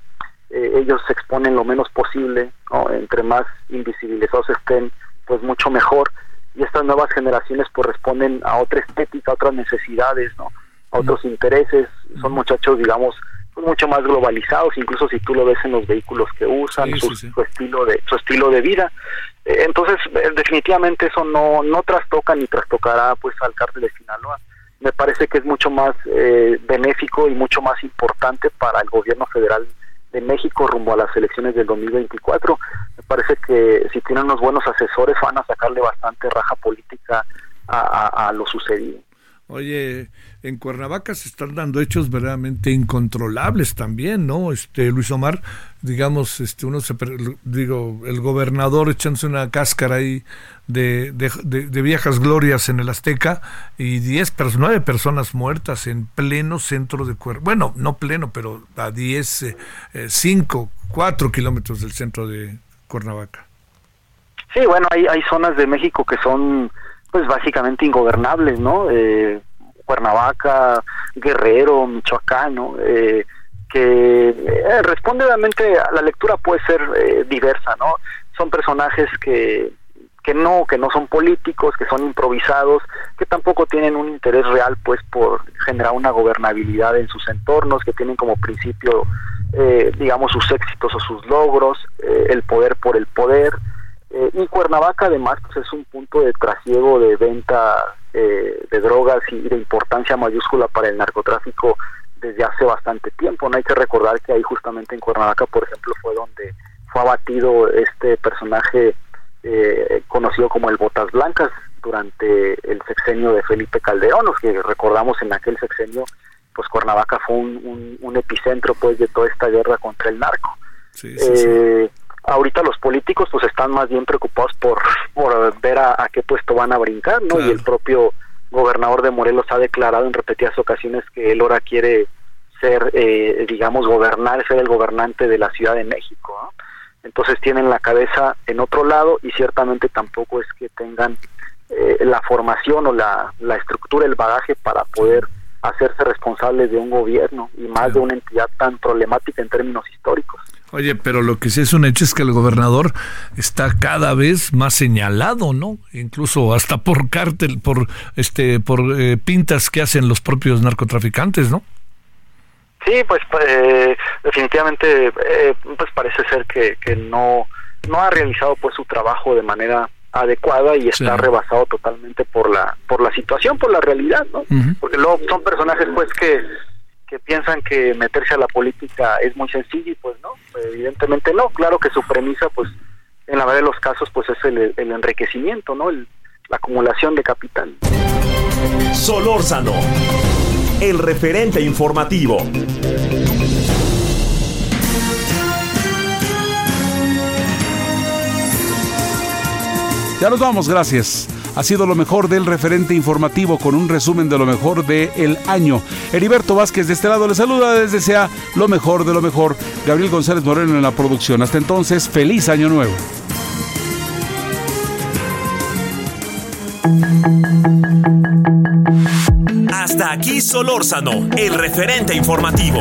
eh, ellos se exponen lo menos posible, ¿no? entre más invisibilizados estén, pues mucho mejor, y estas nuevas generaciones pues responden a otra estética, a otras necesidades, ¿no? a otros intereses, son muchachos digamos mucho más globalizados, incluso si tú lo ves en los vehículos que usan, su, estilo de su estilo de vida. Eh, entonces, eh, definitivamente eso no no trastoca ni trastocará pues al cártel de Sinaloa. Me parece que es mucho más eh, benéfico y mucho más importante para el gobierno federal de México rumbo a las elecciones del 2024. Me parece que si tienen unos buenos asesores van a sacarle bastante raja política a lo sucedido. Oye, en Cuernavaca se están dando hechos verdaderamente incontrolables también, ¿no? Este Luis Omar, digamos, este uno se digo, el gobernador echándose una cáscara ahí de, de, viejas glorias en el Azteca y 10 nueve personas muertas en pleno centro de Cuernavaca. Bueno, no pleno, pero a 10, 5, 4 kilómetros del centro de Cuernavaca. Sí, bueno, hay, hay zonas de México que son pues básicamente ingobernables, ¿no? Eh, Cuernavaca, Guerrero, Michoacán, ¿no? Eh, que eh, responde realmente a la lectura puede ser eh, diversa, ¿no? Son personajes que que no que no son políticos, que son improvisados, que tampoco tienen un interés real pues por generar una gobernabilidad en sus entornos, que tienen como principio eh, digamos sus éxitos o sus logros, eh, el poder por el poder, eh, y Cuernavaca además pues, es un punto de trasiego de venta eh, de drogas y de importancia mayúscula para el narcotráfico desde hace bastante tiempo. No hay que recordar que ahí justamente en Cuernavaca, por ejemplo, fue donde fue abatido este personaje eh, conocido como el Botas Blancas durante el sexenio de Felipe Calderón, los que recordamos en aquel sexenio, pues Cuernavaca fue un, un, epicentro pues de toda esta guerra contra el narco. Sí, sí, sí ahorita los políticos pues están más bien preocupados por, por ver a, qué puesto van a brincar, ¿no? Y el propio gobernador de Morelos ha declarado en repetidas ocasiones que él ahora quiere ser, eh, digamos, gobernar, ser el gobernante de la Ciudad de México, ¿no? Entonces tienen la cabeza en otro lado y ciertamente tampoco es que tengan eh, la formación o la, la estructura, el bagaje para poder hacerse responsable de un gobierno y más de una entidad tan problemática en términos históricos. Oye, pero lo que sí es un hecho es que el gobernador está cada vez más señalado, ¿no? Incluso hasta por cártel, por este, por eh, pintas que hacen los propios narcotraficantes, ¿no? Sí, pues eh, definitivamente, eh, pues parece ser que, que no no ha realizado pues su trabajo de manera adecuada y está rebasado totalmente por la por la situación, por la realidad, ¿no? Porque luego son personajes pues que que piensan que meterse a la política es muy sencillo y pues no, evidentemente no, claro que su premisa pues en la mayoría de los casos pues es el, el enriquecimiento, ¿no? El, la acumulación de capital. Solórzano, el referente informativo. Ya nos vamos, gracias. Ha sido lo mejor del referente informativo con un resumen de lo mejor del año. Heriberto Vázquez de este lado le saluda desde sea lo mejor de lo mejor. Gabriel González Moreno en la producción. Hasta entonces, feliz año nuevo. Hasta aquí Solórzano, el referente informativo.